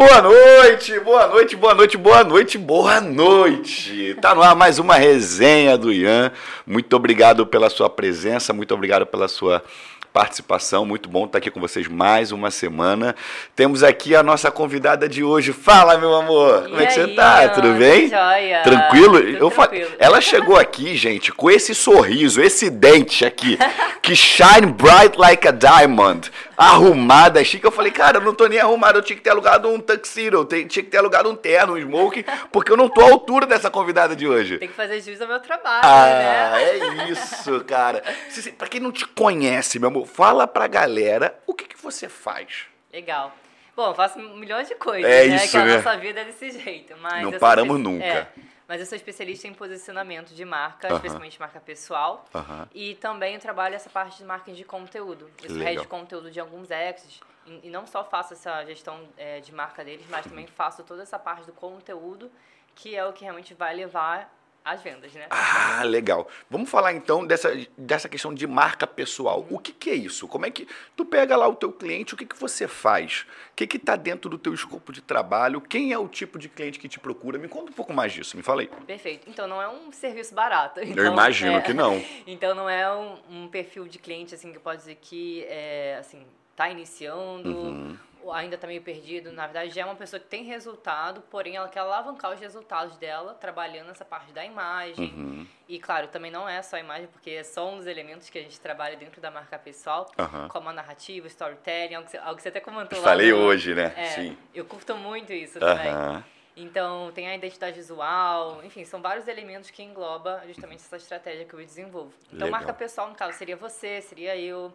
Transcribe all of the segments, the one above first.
Boa noite, boa noite, boa noite, boa noite, boa noite. Tá no ar mais uma resenha do Ian. Muito obrigado pela sua presença, muito obrigado pela sua participação. Muito bom estar aqui com vocês mais uma semana. Temos aqui a nossa convidada de hoje. Fala, meu amor. E Como é que aí, você tá? Ana? Tudo bem? Joia. Tranquilo? Eu fa- tranquilo. Ela chegou aqui, gente, com esse sorriso, esse dente aqui, que shine bright like a diamond, arrumada, chique. Eu falei, cara, eu não tô nem arrumado, eu tinha que ter alugado um tuxedo, eu tinha que ter alugado um terno, um smoke, porque eu não tô à altura dessa convidada de hoje. Tem que fazer jus ao meu trabalho, Ah, né? é isso, cara. Pra quem não te conhece, meu amor, fala pra galera o que, que você faz. Legal. Bom, eu faço milhões de coisas, É né? isso, que a né? nossa vida é desse jeito. Mas Não sou paramos espe- nunca. é, mas eu sou especialista em posicionamento de marca, Aham. especialmente marca pessoal. Aham. E também eu trabalho essa parte de marketing de conteúdo. Eu sou head de conteúdo de alguns exes. E, e não só faço essa gestão é, de marca deles, mas também faço toda essa parte do conteúdo, que é o que realmente vai levar às vendas, né? Ah, legal. Vamos falar então dessa, dessa questão de marca pessoal. O que, que é isso? Como é que tu pega lá o teu cliente, o que, que você faz? O que está dentro do teu escopo de trabalho? Quem é o tipo de cliente que te procura? Me conta um pouco mais disso, me fala aí. Perfeito. Então não é um serviço barato. Eu Então, imagino é, que não. Então não é um, um perfil de cliente assim que pode dizer que é assim tá iniciando, Uhum. ainda tá meio perdido. Na verdade já é uma pessoa que tem resultado, porém ela quer alavancar os resultados dela trabalhando nessa parte da imagem. Uhum. E claro, também não é só a imagem, porque é só um dos elementos que a gente trabalha dentro da marca pessoal, Aham. como a narrativa, storytelling, algo que você, algo que você até comentou lá. Falei no- hoje, né? É, Sim. Eu curto muito isso também. Então, tem a identidade visual, enfim, são vários elementos que engloba justamente essa estratégia que eu desenvolvo. Então, Legal. marca pessoal, no caso, seria você, seria eu.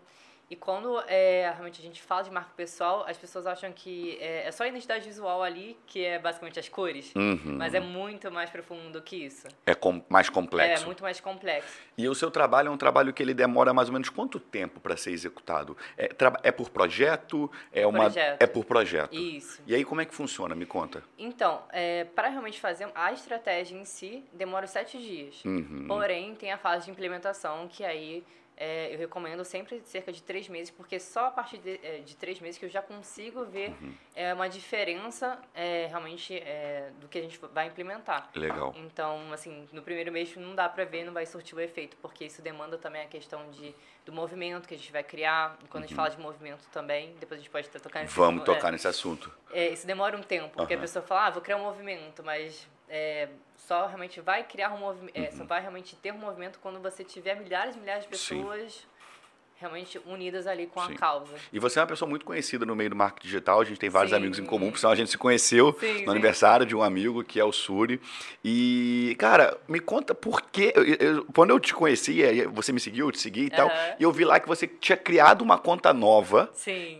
E quando é, realmente a gente fala de marca pessoal, as pessoas acham que é, é só a identidade visual ali, que é basicamente as cores, Uhum. mas é muito mais profundo que isso. É com- mais complexo. É muito mais complexo. E o seu trabalho é um trabalho que ele demora mais ou menos quanto tempo para ser executado? É, é por projeto? É, uma, Projeto. é por projeto. Isso. E aí como é que funciona? Me conta. Então, para realmente fazer a estratégia em si, demora sete dias. Uhum. Porém, tem a fase de implementação, que aí é, eu recomendo sempre cerca de três meses, porque só a partir de, é, de três meses que eu já consigo ver Uhum. é, uma diferença é, realmente é, do que a gente vai implementar. Legal. Então, assim, no primeiro mês não dá pra ver, não vai surtir o efeito, porque isso demanda também a questão de, do movimento que a gente vai criar. E quando a gente fala de movimento também, depois a gente pode até tocar nesse Uhum. Vamos é, tocar nesse assunto. é, isso demora um tempo, porque Aham. a pessoa fala, ah, vou criar um movimento, mas é, só realmente vai criar um movimento, Uhum. só vai realmente ter um movimento quando você tiver milhares e milhares de Sim. Realmente unidas ali com Sim. a causa. E você é uma pessoa muito conhecida no meio do marketing digital, a gente tem vários Sim. amigos em comum, por sinal a gente se conheceu Sim, no aniversário de um amigo que é o Suri. E, cara, me conta por que. quando eu te conheci, você me seguiu, eu te segui e tal, Aham. e eu vi lá que você tinha criado uma conta nova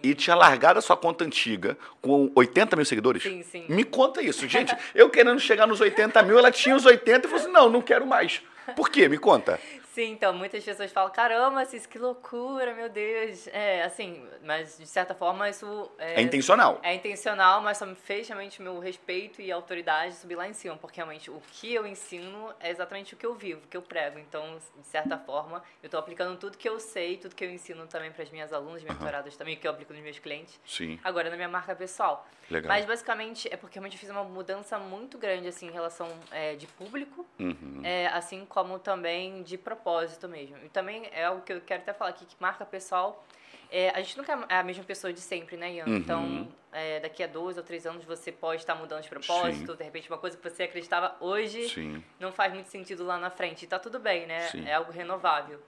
e tinha largado a sua conta antiga com 80 mil seguidores. Sim, sim. Me conta isso, gente. Eu querendo chegar nos 80 mil, ela tinha os 80 e falou assim: não, não quero mais. Por quê? Me conta. Sim, então muitas pessoas falam, caramba, Cis, que loucura, meu Deus. É, assim, mas de certa forma isso É intencional. É intencional, mas só me fez realmente meu respeito e autoridade subir lá em cima, porque realmente o que eu ensino é exatamente o que eu vivo, o que eu prego. Então, de certa forma, eu estou aplicando tudo que eu sei, tudo que eu ensino também para as minhas alunas, mentoradas também, que eu aplico nos meus clientes, Sim, agora na minha marca pessoal. legal. Mas basicamente é porque realmente eu fiz uma mudança muito grande assim em relação é, de público, Uhum. é, assim como também de propósito mesmo. E também é algo que eu quero até falar aqui, que marca pessoal, é, a gente nunca é a mesma pessoa de sempre, né, Ian? Uhum. Então, é, daqui a dois ou três anos você pode estar mudando de propósito, de repente uma coisa que você acreditava hoje Sim. não faz muito sentido lá na frente. E tá tudo bem, né? Sim. É algo renovável.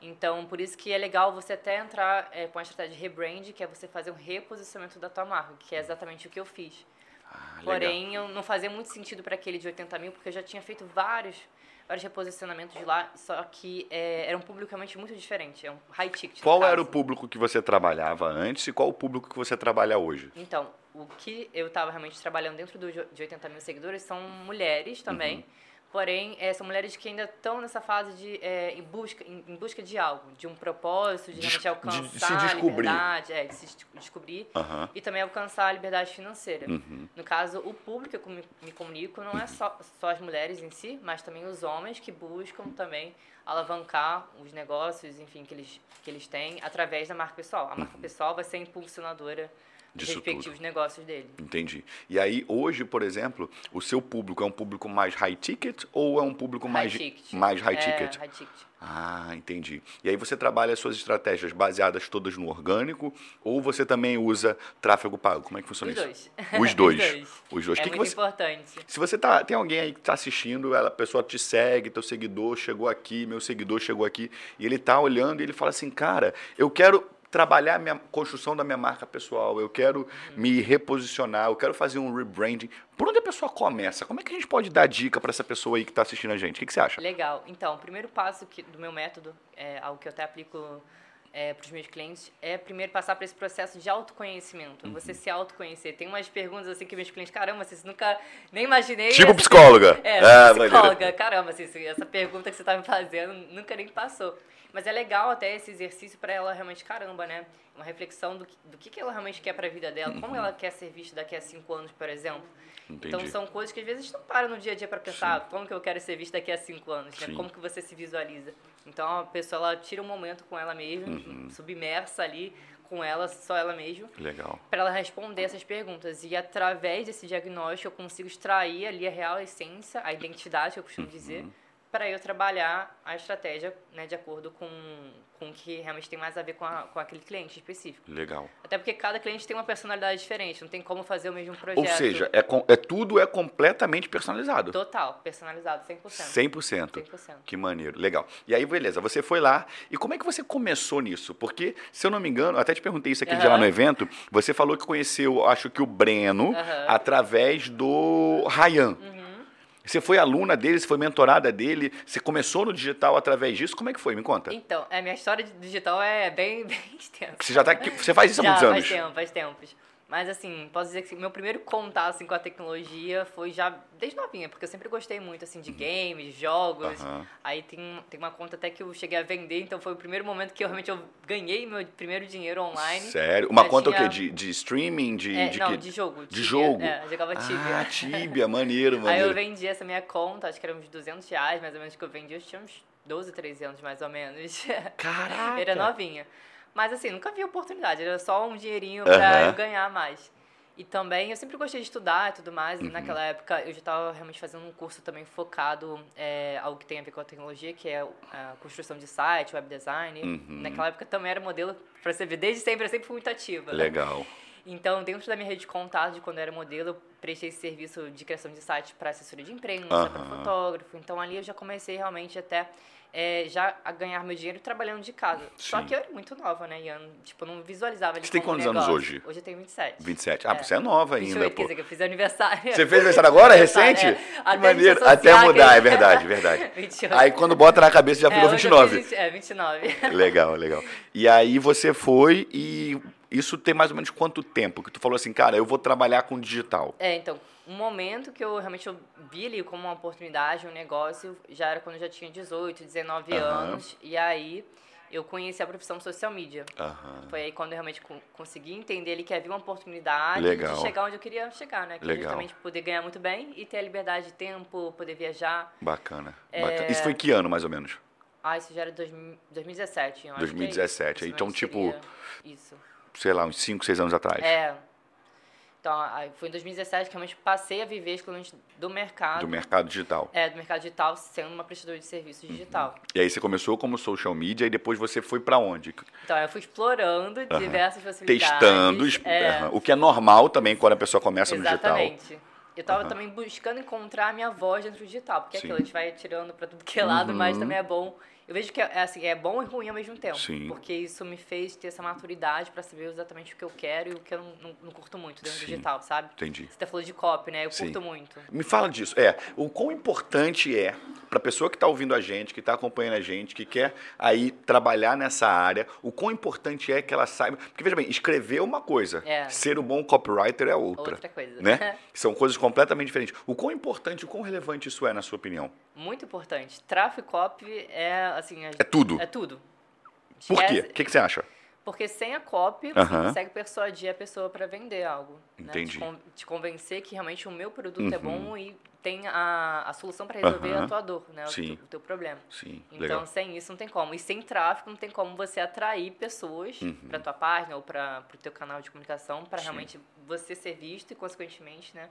Então, por isso que é legal você até entrar é, com a estratégia de rebrand, que é você fazer um reposicionamento da tua marca, que é exatamente o que eu fiz. Ah. Porém, eu não fazia muito sentido para aquele de 80 mil, porque eu já tinha feito vários, vários reposicionamentos de lá, só que é, era um público realmente muito diferente, é um high ticket. Qual era o público que você trabalhava antes e qual o público que você trabalha hoje? Então, o que eu estava realmente trabalhando dentro do, de 80 mil seguidores são mulheres também. Uhum. Porém, é, são mulheres que ainda estão nessa fase de é, em, busca, em, em busca de algo, de um propósito, de realmente de- de alcançar se a liberdade, é, de se des- descobrir e também alcançar a liberdade financeira. Uhum. No caso, o público que eu me, me comunico não é só, só as mulheres em si, mas também os homens que buscam também alavancar os negócios, enfim, que eles, que eles têm através da marca pessoal. A marca pessoal vai ser impulsionadora Disso respectivos tudo. negócios dele. Entendi. E aí, hoje, por exemplo, o seu público é um público mais high ticket ou é um público mais high ticket. mais high É, ticket? high ticket. Ah, entendi. E aí você trabalha as suas estratégias baseadas todas no orgânico ou você também usa tráfego pago? Como é que funciona Os isso? dois. Os dois. Os dois. Os dois. É Que que muito você- importante. Se você tá, tem alguém aí que está assistindo, ela- a pessoa te segue, teu seguidor chegou aqui, meu seguidor chegou aqui, e ele tá olhando e ele fala assim, cara, eu quero trabalhar a minha construção da minha marca pessoal, eu quero me reposicionar, eu quero fazer um rebranding. Por onde a pessoa começa? Como é que a gente pode dar dica para essa pessoa aí que está assistindo a gente? O que, que você acha? Legal. Então, o primeiro passo que, do meu método, é, algo que eu até aplico para os meus clientes, é primeiro passar por esse processo de autoconhecimento. Uhum. Você se autoconhecer. Tem umas perguntas assim que meus clientes, caramba, vocês nunca nem imaginei. Tipo psicóloga. É, Ah, psicóloga. Caramba, assim, essa pergunta que você tá me fazendo nunca nem passou. Mas é legal até esse exercício para ela realmente, caramba, né? Uma reflexão do que, do que que ela realmente quer para a vida dela, como ela quer ser vista daqui a cinco anos, por exemplo. Entendi. Então são coisas que às vezes a gente não para no dia a dia para pensar como que eu quero ser vista daqui a cinco anos, né? Sim. Como que você se visualiza. Então a pessoa ela tira um momento com ela mesma, Uhum. submersa ali com ela, só ela mesma, Legal. para ela responder essas perguntas. E através desse diagnóstico eu consigo extrair ali a real essência, a identidade que eu Uhum. costumo dizer, para eu trabalhar a estratégia né, de acordo com, com o que realmente tem mais a ver com, a, com aquele cliente específico. Legal. Até porque cada cliente tem uma personalidade diferente, não tem como fazer o mesmo projeto. Ou seja, é, é tudo é completamente personalizado. Total, personalizado, 100%. 100%. 100%. Que maneiro, legal. E aí, beleza, você foi lá. E como é que você começou nisso? Porque, se eu não me engano, até te perguntei isso aquele dia lá no evento, você falou que conheceu, acho que o Breno, Aham. através do Ryan. Uhum. Você foi aluna dele, você foi mentorada dele, você começou no digital através disso? Como é que foi? Me conta. Então, a minha história de digital é bem, bem extensa. Você já tá aqui, você faz isso há Já, muitos faz anos. tempo, faz tempos. Mas assim, posso dizer que meu primeiro contato assim, com a tecnologia foi já desde novinha, porque eu sempre gostei muito assim de games, jogos. Uhum. Aí tem, tem uma conta até que eu cheguei a vender, então foi o primeiro momento que eu realmente eu ganhei meu primeiro dinheiro online. Sério? Uma conta o tinha- quê? De, de streaming? De, É, de não, quê? de jogo. De Tibia. jogo? É, eu jogava Tibia. Ah, Tibia, maneiro, Aí maneiro. eu vendi essa minha conta, acho que era uns 200 reais mais ou menos que eu vendi. Eu tinha uns 12, 13 anos mais ou menos. Caraca! era novinha. Mas assim, nunca vi oportunidade, era só um dinheirinho pra Aham. eu ganhar mais. E também eu sempre gostei de estudar e tudo mais. Uhum. E naquela época eu já estava realmente fazendo um curso também focado é, algo que tem a ver com a tecnologia, que é a construção de site, web design. Uhum. Naquela época também era modelo, pra você ver, desde sempre eu sempre fui muito ativa. né? Legal. Então, dentro da minha rede de contato, de quando eu era modelo, eu prestei esse serviço de criação de site para assessoria de imprensa, Aham. para fotógrafo. Então, ali eu já comecei realmente até é, já a ganhar meu dinheiro trabalhando de casa. Só Sim. que eu era muito nova, né, Ian? Tipo, eu não visualizava ele Você tem quantos anos hoje? Hoje eu tenho 27. 27. Ah, É. você é nova 28, ainda, quer pô. dizer, que eu fiz aniversário. Você fez aniversário agora, recente? é. Até maneiro. Até mudar, é verdade, verdade. 28. Aí quando bota na cabeça já virou é, hoje eu 29. fiz 20 É, 29. Legal, legal. E aí você foi e isso tem mais ou menos quanto tempo que tu falou assim, cara, eu vou trabalhar com digital. É, então, um momento que eu realmente eu vi ali como uma oportunidade, um negócio, já era quando eu já tinha 18, 19 Aham. anos. E aí eu conheci a profissão social media. Aham. Foi aí quando eu realmente co- consegui entender ali que havia uma oportunidade Legal. de chegar onde eu queria chegar, né? Que Legal. justamente poder ganhar muito bem e ter a liberdade de tempo, poder viajar. Bacana, É. bacana. Isso foi que ano, mais ou menos? Ah, isso já era 2000 2017, eu acho que é isso. 2017, então, tipo, Isso. Sei lá, uns 5, 6 anos atrás. É. Então, foi em 2017 que realmente passei a viver exclusivamente do mercado. Do mercado digital. É, do mercado digital, sendo uma prestadora de serviço digital. E aí você começou como social media e depois você foi pra onde? Então, eu fui explorando Aham. diversas possibilidades. Testando, es- É, aham. o que é normal também quando a pessoa começa no digital. exatamente. Eu tava Aham. também buscando encontrar a minha voz dentro do digital, porque é aquilo, a gente vai tirando pra tudo que é lado, mas Uhum. também é bom. Eu vejo que é, assim, é bom e ruim ao mesmo tempo. Sim. Porque isso me fez ter essa maturidade pra saber exatamente o que eu quero e o que eu não, não, não curto muito dentro Sim. do digital, sabe? Entendi. Você tá falando de copy, né? Eu Sim. curto muito. Me fala disso. É, o quão importante é para a pessoa que está ouvindo a gente, que está acompanhando a gente, que quer aí trabalhar nessa área, o quão importante é que ela saiba. Porque, veja bem, escrever é uma coisa, É. ser um bom copywriter é outra. Outra coisa. Né? São coisas completamente diferentes. O quão importante, o quão relevante isso é, na sua opinião? Muito importante. Tráfego copy é, assim... É tudo. É tudo. Por quê? O que, que você acha? Porque sem a copy, você Aham. consegue persuadir a pessoa para vender algo. né? Entendi. Te, con- te convencer que realmente o meu produto é Uhum. bom e tem a, a solução para resolver a tua dor, né? O, Sim. teu, o teu problema. Sim, Então, legal. sem isso não tem como. E sem tráfego não tem como você atrair pessoas Uhum. para tua página ou para o teu canal de comunicação para realmente você ser visto e, consequentemente, né,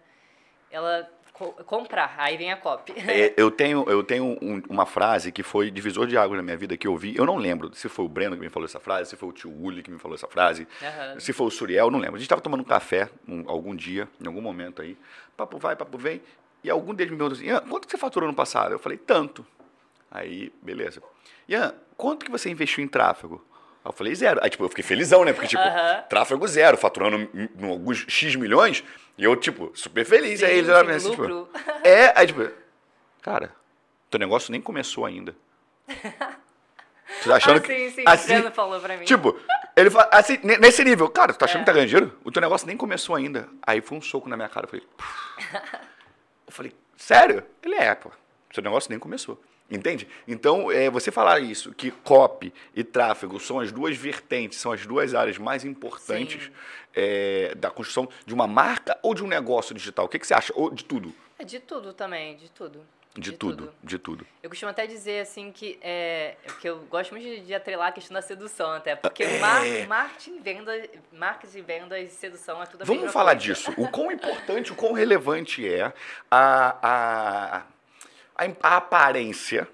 ela co- comprar. Aí vem a copy. É, eu tenho, eu tenho um- uma frase que foi divisor de águas na minha vida que eu vi. Eu não lembro se foi o Breno que me falou essa frase, se foi o tio Uli que me falou essa frase, Aham. se foi o Suriel, não lembro. A gente estava tomando um café um- algum dia, em algum momento aí. Papo vai, papo vem. E algum deles me perguntou assim: Ian, quanto que você faturou no passado? Eu falei: tanto. Aí, beleza. Ian, quanto que você investiu em tráfego? Aí eu falei: zero. Aí, tipo, eu fiquei felizão, né? Porque, tipo, tráfego zero, faturando alguns X milhões. E eu, tipo, super feliz. Sim, aí eles olharam assim, tipo, é, aí tipo, cara, teu negócio nem começou ainda. Tu tá achando ah, que. sim, sim. assim, o falou pra mim. tipo, ele fala, assim, ne- nesse nível, cara, tu tá achando É. que tá ganhando dinheiro? O teu negócio nem começou ainda. Aí foi um soco na minha cara, eu falei, eu falei, sério? Ele é, pô, seu negócio nem começou. Entende? Então, é, você falar isso, que copy e tráfego são as duas vertentes, são as duas áreas mais importantes é, da construção de uma marca ou de um negócio digital. O que, que você acha? Ou de tudo? É de tudo também, de tudo. De, tudo, de tudo. Eu costumo até dizer assim que é que eu gosto muito de, de atrelar a questão da sedução até, porque É. mar, marketing, venda, marketing, vendas e sedução é tudo a Vamos falar coisa. disso. O quão importante, o quão relevante é a, a, a, a aparência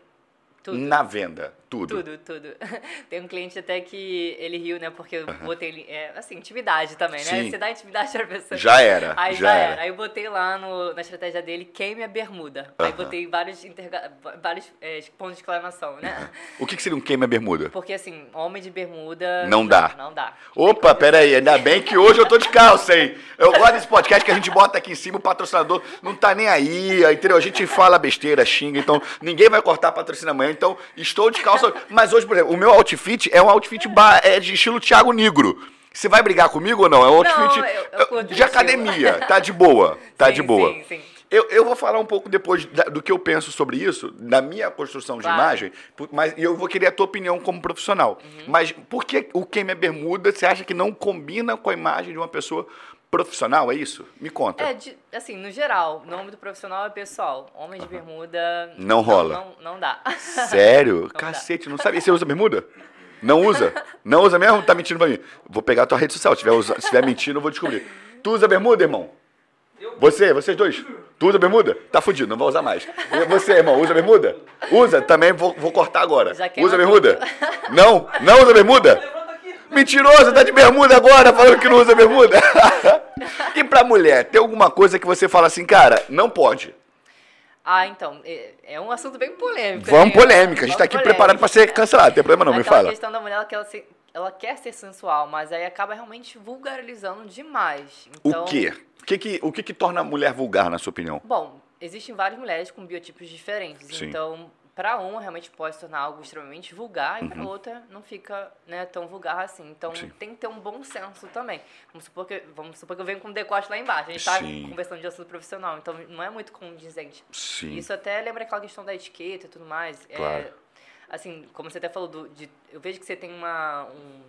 Tudo. na venda. Tudo. Tudo, tudo. Tem um cliente até que ele riu, né? Porque eu botei ele. É, assim, intimidade também, né? Sim. Você dá intimidade pra pessoa. Já era. Aí já era. Aí eu botei lá no, na estratégia dele, queime a bermuda. Aí botei vários, interga- vários é, pontos de exclamação, né? O que, que seria um queima-bermuda? Porque assim, homem de bermuda. Não dá. Não dá. Opa, peraí, ainda bem que hoje eu tô de calça, hein? Eu gosto desse podcast que a gente bota aqui em cima, o patrocinador não tá nem aí, entendeu? A gente fala besteira, xinga, então ninguém vai cortar patrocínio amanhã, então estou de calça. Mas hoje, por exemplo, o meu outfit é um outfit ba- é de estilo Thiago Negro. Você vai brigar comigo ou não? É um Não, outfit eu- eu curto de academia, tá de boa, tá Sim, de boa. Sim, sim. Eu, eu vou falar um pouco depois da- do que eu penso sobre isso, da minha construção de Claro. imagem, mas e eu vou querer a tua opinião como profissional. Uhum. Mas por que o queima bermuda você acha que não combina com a imagem de uma pessoa profissional? É isso? Me conta. É, de- assim, no geral, o nome do profissional é pessoal. Homem de bermuda. Não rola. Não, não dá. Sério? dá. Cacete, não sabia. Você usa bermuda? Não usa? Não usa mesmo? Tá mentindo pra mim. Vou pegar a tua rede social. Se tiver, usa- se tiver mentindo, eu vou descobrir. Tu usa bermuda, irmão? Você, vocês dois? Tu usa bermuda? Tá fudido, não vou usar mais. Você, irmão, usa bermuda? Usa? Também vou, vou cortar agora. Usa bermuda? tudo. Não? Não usa bermuda? Mentiroso, tá de bermuda agora, falando que não usa bermuda. e pra mulher, tem alguma coisa que você fala assim, cara, não pode? Ah, então, é, é um assunto bem polêmico. Vamos né? polêmica, a gente tá aqui Vamos preparado pra ser polêmica. cancelado, não tem problema não, me Aquela fala. questão da mulher, ela quer, ser- ela quer ser sensual, mas aí acaba realmente vulgarizando demais. Então, O quê? O que que, o que que torna a mulher vulgar, na sua opinião? Bom, existem várias mulheres com biotipos diferentes. Sim. Então, para uma realmente pode se tornar algo extremamente vulgar e para Uhum. outra não fica né, tão vulgar assim. Então, Sim. tem que ter um bom senso também. Vamos supor que, vamos supor que eu venho com um decote lá embaixo. A gente está conversando de assunto profissional, então não é muito condizente. Sim. Isso até lembra aquela questão da etiqueta e tudo mais. Claro. É, assim, como você até falou, do, de, eu vejo que você tem uma, um,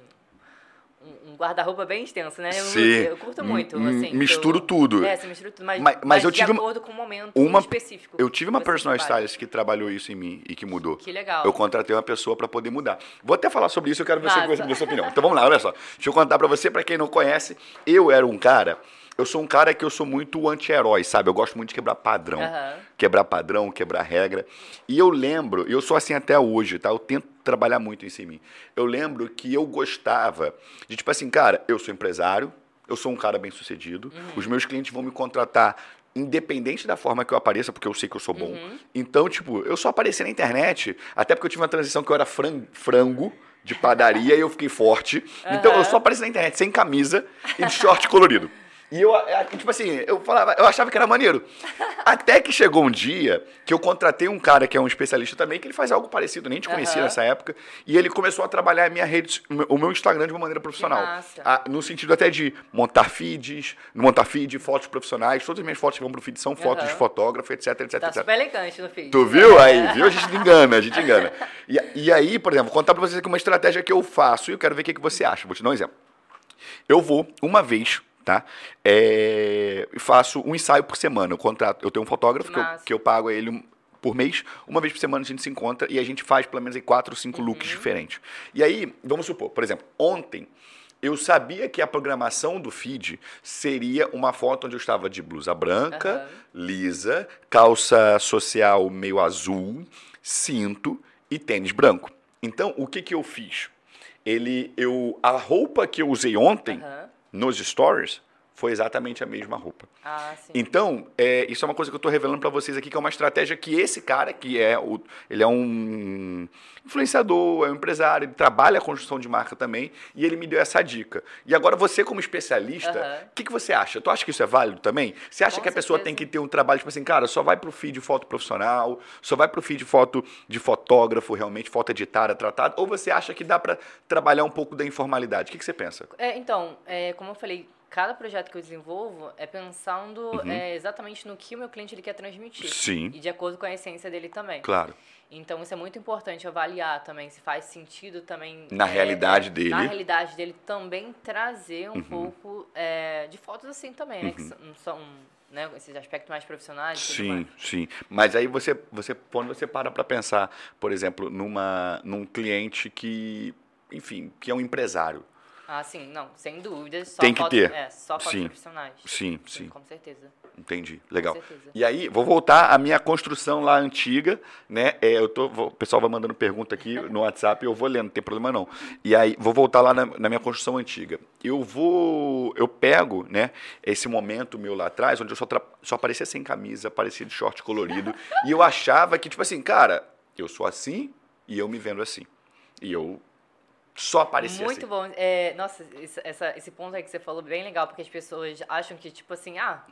um- um guarda-roupa bem extenso, né? Eu, Sim. eu curto muito, assim. misturo eu- tudo. É, você mistura tudo, mas, Mas- mas mas eu de tive acordo com o momento uma- específico. Eu tive uma personal trabalha. stylist que trabalhou isso em mim e que mudou. Que legal. Eu contratei uma pessoa para poder mudar. Vou até falar sobre isso, eu quero ver se Massa. você a sua opinião. Então vamos lá, olha só. Deixa eu contar para você, para quem não conhece, eu era um cara, eu sou um cara que eu sou muito anti-herói, sabe? Eu gosto muito de quebrar padrão. Aham. Quebrar padrão, quebrar regra. E eu lembro, e eu sou assim até hoje, tá? Eu tento trabalhar muito isso em mim. Eu lembro que eu gostava de, tipo assim, cara, eu sou empresário, eu sou um cara bem sucedido, os meus clientes vão me contratar independente da forma que eu apareça, porque eu sei que eu sou bom. Então, tipo, eu só apareci na internet, até porque eu tive uma transição que eu era fran- frango de padaria e eu fiquei forte. Então, eu só apareci na internet sem camisa e de short colorido. E eu, a- tipo assim, eu falava, eu achava que era maneiro. Até que chegou um dia que eu contratei um cara que é um especialista também, que ele faz algo parecido, nem te conhecia Aham. nessa época, e ele começou a trabalhar a minha rede, o meu Instagram de uma maneira profissional. massa. Ah, no sentido até de montar feeds, montar feed, fotos profissionais, todas as minhas fotos que vão pro feed são fotos Aham. de fotógrafo, etc, etc, Tá etc. super elegante no feed. Tu viu? Aí, viu? A gente engana, a gente engana. E, e aí, por exemplo, vou contar pra vocês aqui uma estratégia que eu faço e eu quero ver o que, que você acha. Vou te dar um exemplo. Eu vou uma vez, tá? É, e faço um ensaio por semana. Eu contrato, eu tenho um fotógrafo que eu, que eu pago a ele por mês, uma vez por semana a gente se encontra e a gente faz pelo menos aí quatro ou cinco looks diferentes. E aí, vamos supor, por exemplo, ontem eu sabia que a programação do feed seria uma foto onde eu estava de blusa branca, Aham. lisa, calça social meio azul, cinto e tênis branco. Então, o que, que eu fiz? Ele, eu, a roupa que eu usei ontem Aham. Nos stories foi exatamente a mesma roupa. Ah, sim. Então, é, isso é uma coisa que eu estou revelando para vocês aqui, que é uma estratégia que esse cara, que é o, ele é um influenciador, é um empresário, ele trabalha a construção de marca também, e ele me deu essa dica. E agora você, como especialista, o Aham. que, que você acha? Tu acha que isso é válido também? Você acha Com que a pessoa tem que ter um trabalho, tipo assim, cara, só vai pro feed foto profissional, só vai pro feed foto de fotógrafo, realmente, foto editada, tratada, ou você acha que dá para trabalhar um pouco da informalidade? O que, que você pensa? É, então, é, como eu falei, cada projeto que eu desenvolvo é pensando Uhum. é, exatamente no que o meu cliente ele quer transmitir. Sim. E de acordo com a essência dele também. Claro. Então, isso é muito importante avaliar também se faz sentido também. Na é, realidade dele. Na realidade dele também trazer um Uhum. pouco é, de fotos assim também, né? Que são, são né, esses aspectos mais profissionais. Sim, sim. Mas aí você, você quando você para para pensar, por exemplo, numa, num cliente que, enfim, que é um empresário. Ah, sim, não, sem dúvidas. Só Tem que fotos, ter. É, só fotos Sim. profissionais. Sim, sim, Com certeza. entendi. Legal. Com certeza. E aí, vou voltar à minha construção lá antiga, né? É, eu tô, vou- o pessoal vai mandando pergunta aqui no WhatsApp, eu vou lendo, não tem problema não. E aí, vou voltar lá na, na minha construção antiga. Eu vou, eu pego, né, esse momento meu lá atrás, onde eu só, só aparecia sem camisa, aparecia de short colorido, e eu achava que, tipo assim, cara, eu sou assim e eu me vendo assim. E eu só aparecia Muito assim. bom. É, nossa, esse, essa- esse ponto aí que você falou bem legal, porque as pessoas acham que, tipo assim, ah,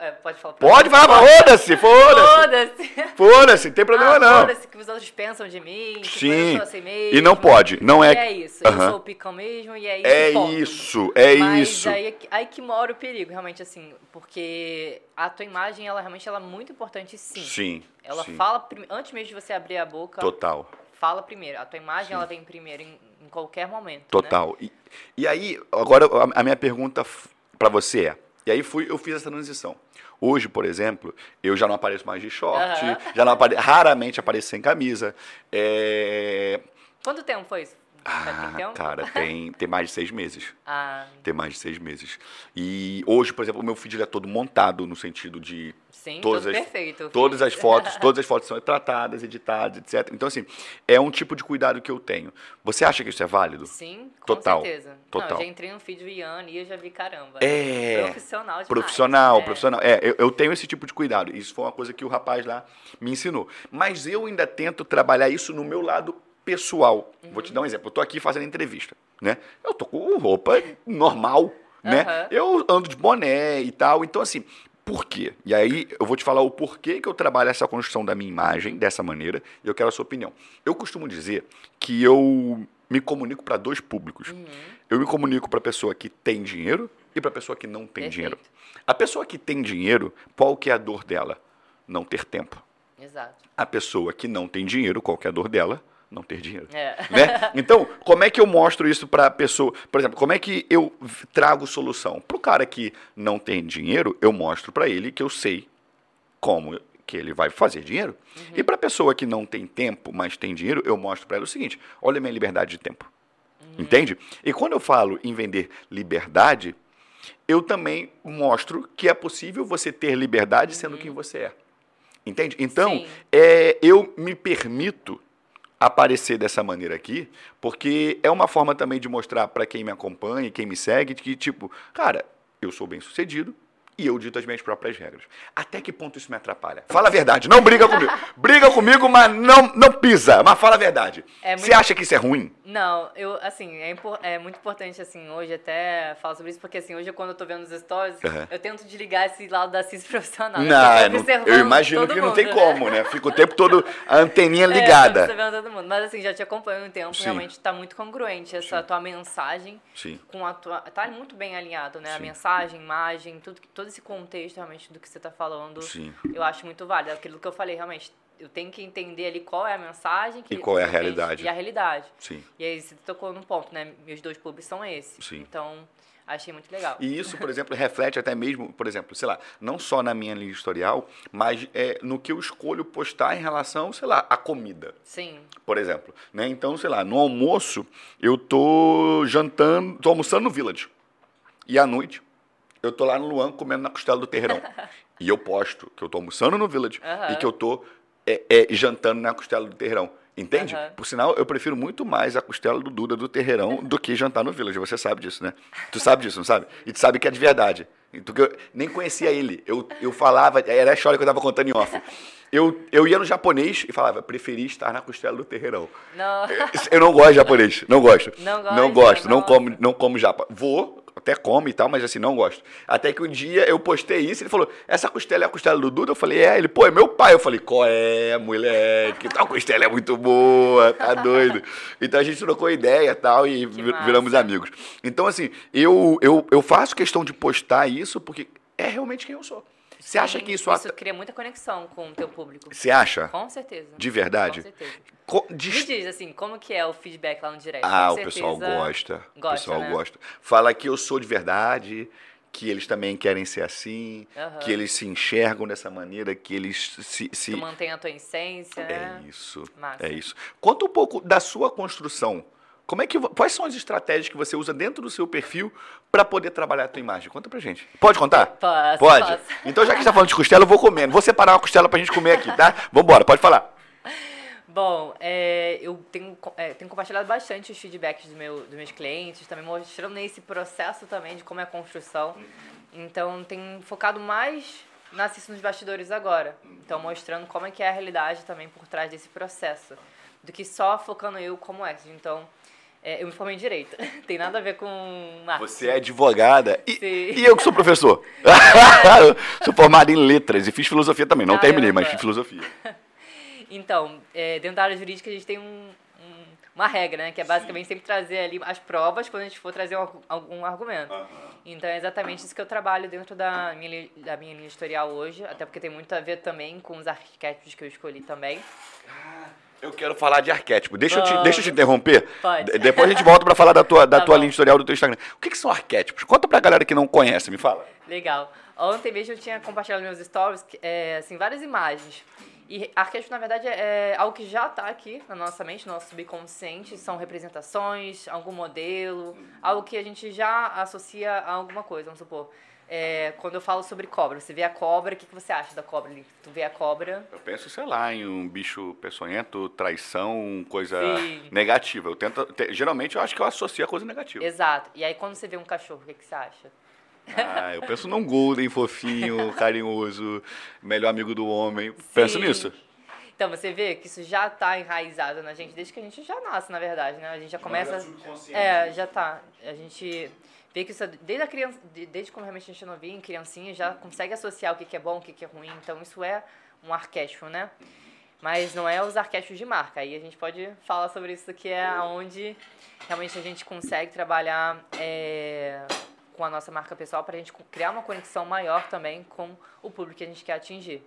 é, pode falar pra Pode mim? falar, foda-se, foda-se, Foda-se! foda-se, não tem problema ah, não. Foda-se que os outros pensam de mim, eu Sim. sou assim mesmo. E não pode, não E é. é isso, Aham. eu sou o picão mesmo e é isso. É ponto. isso, é Mas isso. Aí, é aí que mora o perigo, realmente, assim, porque a tua imagem, ela realmente ela é muito importante, sim. Sim. Ela sim. fala, antes mesmo de você abrir a boca, Total, fala primeiro. A tua imagem, ela vem primeiro em, em qualquer momento, né? total. E, e aí, agora a, a minha pergunta para você é: e aí fui, eu fiz essa transição. Hoje, por exemplo, eu já não apareço mais de short, Aham. já não apare, raramente apareço sem camisa. É, Quanto tempo foi isso? Tem ah, cara, tem, tem mais de seis meses. Ah, Tem mais de seis meses. E hoje, por exemplo, o meu feed é todo montado no sentido de sim, todas as, perfeito. Todas as fotos, todas as fotos são tratadas, editadas, etc. Então, assim, é um tipo de cuidado que eu tenho. Você acha que isso é válido? Sim, com Total, certeza. Não, total. eu já entrei no feed do Ian e eu já vi, caramba. É. Profissional demais. Profissional, É. profissional. É, eu, eu tenho esse tipo de cuidado. Isso foi uma coisa que o rapaz lá me ensinou. Mas eu ainda tento trabalhar isso no meu lado pessoal. Vou Uhum. te dar um exemplo. Eu tô aqui fazendo entrevista, né? Eu tô com roupa normal, né? Aham. Eu ando de boné e tal. Então, assim, por quê? E aí eu vou te falar o porquê que eu trabalho essa construção da minha imagem dessa maneira e eu quero a sua opinião. Eu costumo dizer que eu me comunico para dois públicos. Uhum. Eu me comunico para pessoa que tem dinheiro e para pessoa que não tem Perfeito. dinheiro. A pessoa que tem dinheiro, qual que é a dor dela? Não ter tempo. Exato. A pessoa que não tem dinheiro, qual que é a dor dela? Não ter dinheiro. É. Né? Então, como é que eu mostro isso para a pessoa? Por exemplo, como é que eu trago solução? Para o cara que não tem dinheiro, eu mostro para ele que eu sei como que ele vai fazer dinheiro. E para a pessoa que não tem tempo, mas tem dinheiro, eu mostro para ela o seguinte: olha a minha liberdade de tempo. Entende? E quando eu falo em vender liberdade, eu também mostro que é possível você ter liberdade sendo quem você é. Entende? Então, Sim. é, eu me permito aparecer dessa maneira aqui, porque é uma forma também de mostrar para quem me acompanha quem me segue que, tipo, cara, eu sou bem sucedido e eu dito as minhas próprias regras. Até que ponto isso me atrapalha? Fala a verdade, não briga comigo. briga comigo, mas não, não pisa, mas fala a verdade. É Você muito- acha que isso é ruim? Não, eu, assim, é, impor- é muito importante, assim, hoje até falar sobre isso, porque, assim, hoje quando eu tô vendo os stories, Aham. eu tento desligar esse lado da CIS profissional. Não, eu eu não- eu imagino que não mundo, tem né? como, né? Fica o tempo todo a anteninha É, ligada. observando todo mundo. Mas, assim, já te acompanho um tempo, Sim. realmente tá muito congruente essa tua mensagem Sim. com a tua... Tá muito bem alinhado, né? A Sim. mensagem, imagem, tudo, todo esse contexto, realmente, do que você tá falando, Sim. eu acho muito válido. Aquilo que eu falei, realmente, eu tenho que entender ali qual é a mensagem... Que, E qual é a realidade. E a realidade. Sim. E aí você tocou num ponto, né? Meus dois pubs são esses. Sim. Então, achei muito legal. E isso, por exemplo, reflete até mesmo, por exemplo, sei lá, não só na minha linha editorial, mas é, no que eu escolho postar em relação, sei lá, à comida. Sim. por exemplo. Né? Então, sei lá, no almoço eu tô jantando, tô almoçando no Village. E à noite eu tô lá no Luan comendo na costela do terreirão. e eu posto que eu tô almoçando no Village Aham. e que eu tô é, é, jantando na costela do terreirão. Entende? Aham. Por sinal, eu prefiro muito mais a costela do Duda do Terreirão do que jantar no Village. Você sabe disso, né? Tu sabe disso, não sabe? E tu sabe que é de verdade. Porque eu nem conhecia ele. Eu, eu falava, era a história que eu tava contando em off. Eu, eu ia no japonês e falava, preferi estar na costela do Terreirão. Não. Eu não gosto de japonês, não gosto. Não Não gosta, gosto, não não. como, não como japa. Vou, até como e tal, mas assim, não gosto. Até que um dia eu postei isso, ele falou, essa costela é a costela do Duda? Eu falei, é. Ele, pô, é meu pai. Eu falei, qual é, moleque? Tal costela é muito boa, tá doido. Então a gente trocou ideia e tal e massa. viramos amigos. Então, assim, eu, eu, eu faço questão de postar isso porque é realmente quem eu sou. Você acha que isso... Isso atra- cria muita conexão com o teu público. Você acha? Com certeza. De verdade? Com certeza. Co- Me de- diz, assim, como que é o feedback lá no direct? Ah, Com o pessoal certeza gosta. O gosta, pessoal né? gosta. Fala que eu sou de verdade, que eles também querem ser assim, Aham. que eles se enxergam dessa maneira, que eles se. se... Tu mantém a tua essência, né? É isso. Massa. É isso. Conta um pouco da sua construção. Como é que, quais são as estratégias que você usa dentro do seu perfil para poder trabalhar a tua imagem? Conta pra gente. Pode contar? Posso, Pode? posso. Então, já que a gente tá falando de costela, eu vou comendo. Vou separar uma costela pra gente comer aqui, tá? Vambora, pode falar. Bom, é, eu tenho, é, tenho compartilhado bastante os feedbacks do meu, dos meus clientes, também mostrando esse processo também de como é a construção. Então, tenho focado mais na assistência nos bastidores agora. Então, mostrando como é que é a realidade também por trás desse processo. Do que só focando eu como expert. Então, é, eu me formei em Direito. Tem nada a ver com. Você é advogada e, Sim. e eu que sou professor. sou formado em letras e fiz filosofia também. Não terminei, mas fiz filosofia. Então, é, dentro da área jurídica a gente tem um, um- uma regra, né? Que é basicamente sempre trazer ali as provas quando a gente for trazer um argu- algum argumento. Então é exatamente isso que eu trabalho dentro da minha, da minha linha editorial hoje, até porque tem muito a ver também com os arquétipos que eu escolhi também. Eu quero falar de arquétipo. Deixa, eu te, Vamos. deixa eu te interromper. Pode. De- Depois a gente volta pra falar da tua, da Tá tua bom. linha editorial do teu Instagram. O que, que são arquétipos? Conta pra galera que não conhece, me fala. Legal. Ontem mesmo eu tinha compartilhado meus stories, é, assim, várias imagens. E arquétipo, na verdade, é algo que já está aqui na nossa mente, no nosso subconsciente. São representações, algum modelo, algo que a gente já associa a alguma coisa, vamos supor. É, quando eu falo sobre cobra, você vê a cobra, o que, que você acha da cobra ali? Tu vê a cobra, Eu penso, sei lá, em um bicho peçonhento, traição, coisa Sim. negativa. Eu tento, te- geralmente eu acho que eu associo a coisa negativa. exato. E aí quando você vê um cachorro, o que, que você acha? Ah, eu penso num golden fofinho, carinhoso, melhor amigo do homem. Penso Sim. nisso. Então, você vê que isso já está enraizado na gente desde que a gente já nasce, na verdade, né? A gente já começa... É, já tá. A gente vê que isso, é desde a criança, de- desde quando realmente a gente é novinho, criancinha, já consegue associar o que que é bom, o que que é ruim. Então, isso é um arquétipo, né? Mas não é os arquétipos de marca. Aí a gente pode falar sobre isso, que é onde realmente a gente consegue trabalhar é, com a nossa marca pessoal para a gente criar uma conexão maior também com o público que a gente quer atingir.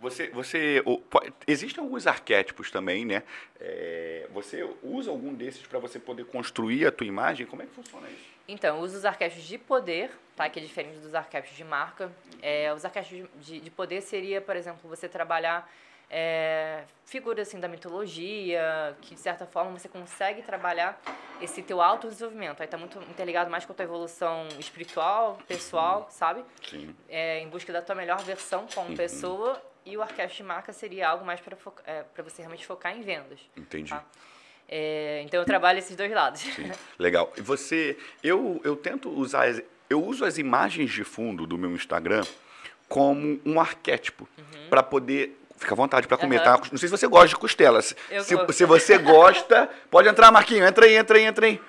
Você, você, existem alguns arquétipos também, né? É, você usa algum desses para você poder construir a tua imagem? Como é que funciona isso? Então, eu uso os arquétipos de poder, tá? Que é diferente dos arquétipos de marca. É, os arquétipos de, de poder seria, por exemplo, você trabalhar é, figuras assim da mitologia, que de certa forma você consegue trabalhar esse teu autodesenvolvimento. Aí tá muito interligado mais com a tua evolução espiritual, pessoal, sabe? Sim. É, em busca da tua melhor versão como pessoa. E o arquétipo de marca seria algo mais para é, pra você realmente focar em vendas. Entendi. Tá. É, então eu trabalho esses dois lados. Sim. Legal. E você, eu, eu tento usar Eu uso as imagens de fundo do meu Instagram como um arquétipo uhum. para poder Fica à vontade para comer, uhum. tá? Não sei se você gosta de costelas. Se, se, você gosta, pode entrar, Marquinho. Entra aí, entra aí, entra aí.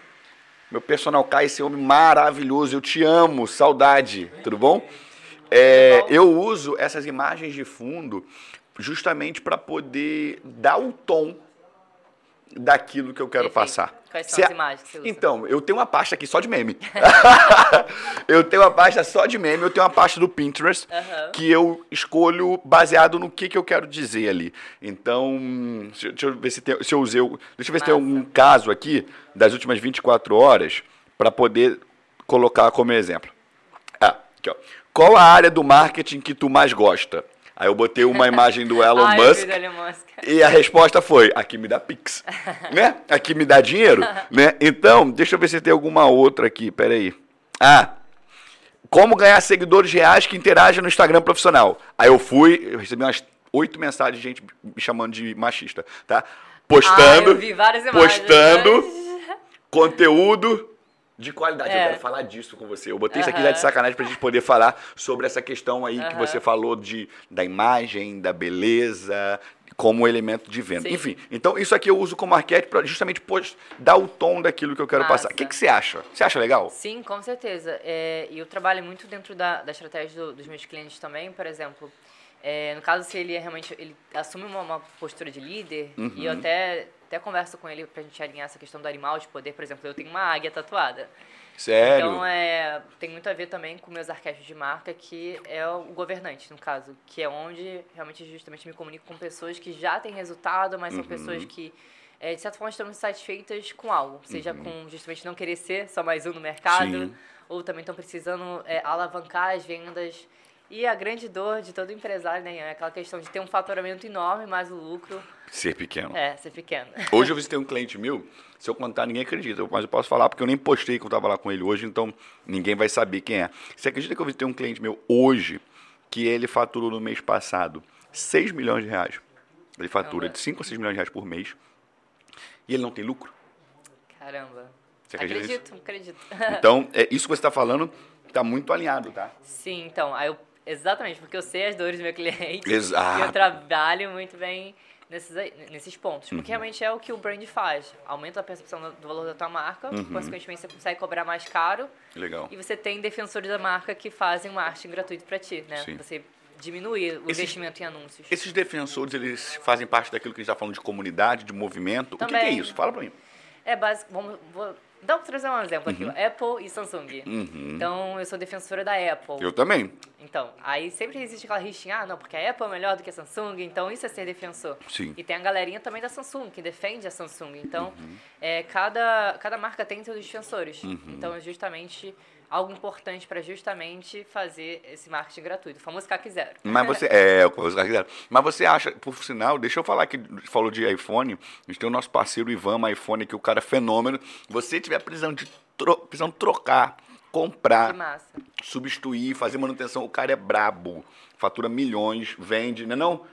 Meu personal Kai, esse homem maravilhoso. Eu te amo. Saudade. Tudo bom? É, eu uso essas imagens de fundo justamente para poder dar o tom daquilo que eu quero Perfeito. passar. Quais são as imagens que você usa? Então, eu tenho uma pasta aqui só de meme. eu tenho uma pasta só de meme, eu tenho uma pasta do Pinterest uhum. que eu escolho baseado no que, que eu quero dizer ali. Então, deixa eu ver se, tem, se eu usei. Deixa eu ver Massa. se tem algum caso aqui das últimas 24 horas para poder colocar como exemplo. Ah, aqui, ó. Qual a área do marketing que tu mais gosta? Aí eu botei uma imagem do Elon Ai, Musk. E a resposta foi: aqui me dá Pix. né? Aqui me dá dinheiro. né? Então, deixa eu ver se tem alguma outra aqui. Peraí. Ah, como ganhar seguidores reais que interagem no Instagram profissional. Aí eu fui, eu recebi umas oito mensagens de gente me chamando de machista, tá? Postando, ah, postando conteúdo de qualidade. É. Eu quero falar disso com você. Eu botei isso aqui já de sacanagem pra gente poder falar sobre essa questão aí que você falou de, da imagem, da beleza, como elemento de venda. Sim. Enfim, então isso aqui eu uso como arquétipo para justamente dar o tom daquilo que eu quero Massa. passar. O que, que você acha? Você acha legal? Sim, com certeza. É, e eu trabalho muito dentro da, da estratégia do, dos meus clientes também, por exemplo. É, no caso, se ele é realmente ele assume uma, uma postura de líder, uhum. e eu até até converso com ele pra gente alinhar essa questão do animal de poder. Por exemplo, eu tenho uma águia tatuada. Sério? Então, é, tem muito a ver também com meus arquétipos de marca, que é o governante, no caso. Que é onde realmente justamente me comunico com pessoas que já têm resultado, mas são uhum. pessoas que, é, de certa forma, estão satisfeitas com algo. Seja uhum. com justamente não querer ser só mais um no mercado, Sim. ou também estão precisando é, alavancar as vendas e a grande dor de todo empresário, né, é aquela questão de ter um faturamento enorme, mas o lucro... Ser pequeno. É, ser pequeno. Hoje eu visitei um cliente meu, se eu contar, ninguém acredita, mas eu posso falar porque eu nem postei que eu estava lá com ele hoje, então ninguém vai saber quem é. Você acredita que eu visitei um cliente meu hoje, que ele faturou no mês passado 6 milhões de reais? Ele fatura Caramba. de 5 a 6 milhões de reais por mês, e ele não tem lucro? Caramba. Você acredita acredito, nisso? acredito. Então, é, isso que você está falando está muito alinhado, tá? Sim, então, aí eu Exatamente, porque eu sei as dores do meu cliente. Exato. E eu trabalho muito bem nesses, nesses pontos. Porque uhum. realmente é o que o brand faz. Aumenta a percepção do valor da tua marca, uhum. consequentemente você consegue cobrar mais caro. Legal. E você tem defensores da marca que fazem marketing gratuito para ti, né? Sim. Você diminuir o esses, investimento em anúncios. Esses defensores, eles fazem parte daquilo que a gente está falando de comunidade, de movimento. Também. O que, que, é isso? Fala para mim. É básico. Vamos, vou, Dá pra trazer um exemplo aqui, uhum. Apple e Samsung. Uhum. Então, eu sou defensora da Apple. Eu também. Então, aí sempre existe aquela rixinha, ah, não, porque a Apple é melhor do que a Samsung, então isso é ser defensor. Sim. E tem a galerinha também da Samsung, que defende a Samsung. Então, uhum. é, cada, cada marca tem seus defensores. Uhum. Então, justamente algo importante para justamente fazer esse marketing gratuito, o famoso CAC zero. Mas você, é, o famoso CAC zero. Mas você acha, por sinal, deixa eu falar que falou de iPhone, a gente tem o nosso parceiro Ivan iPhone, que o cara é fenômeno. Você tiver precisando de tro, precisando trocar, comprar, substituir, fazer manutenção, o cara é brabo. Fatura milhões, vende, não é não?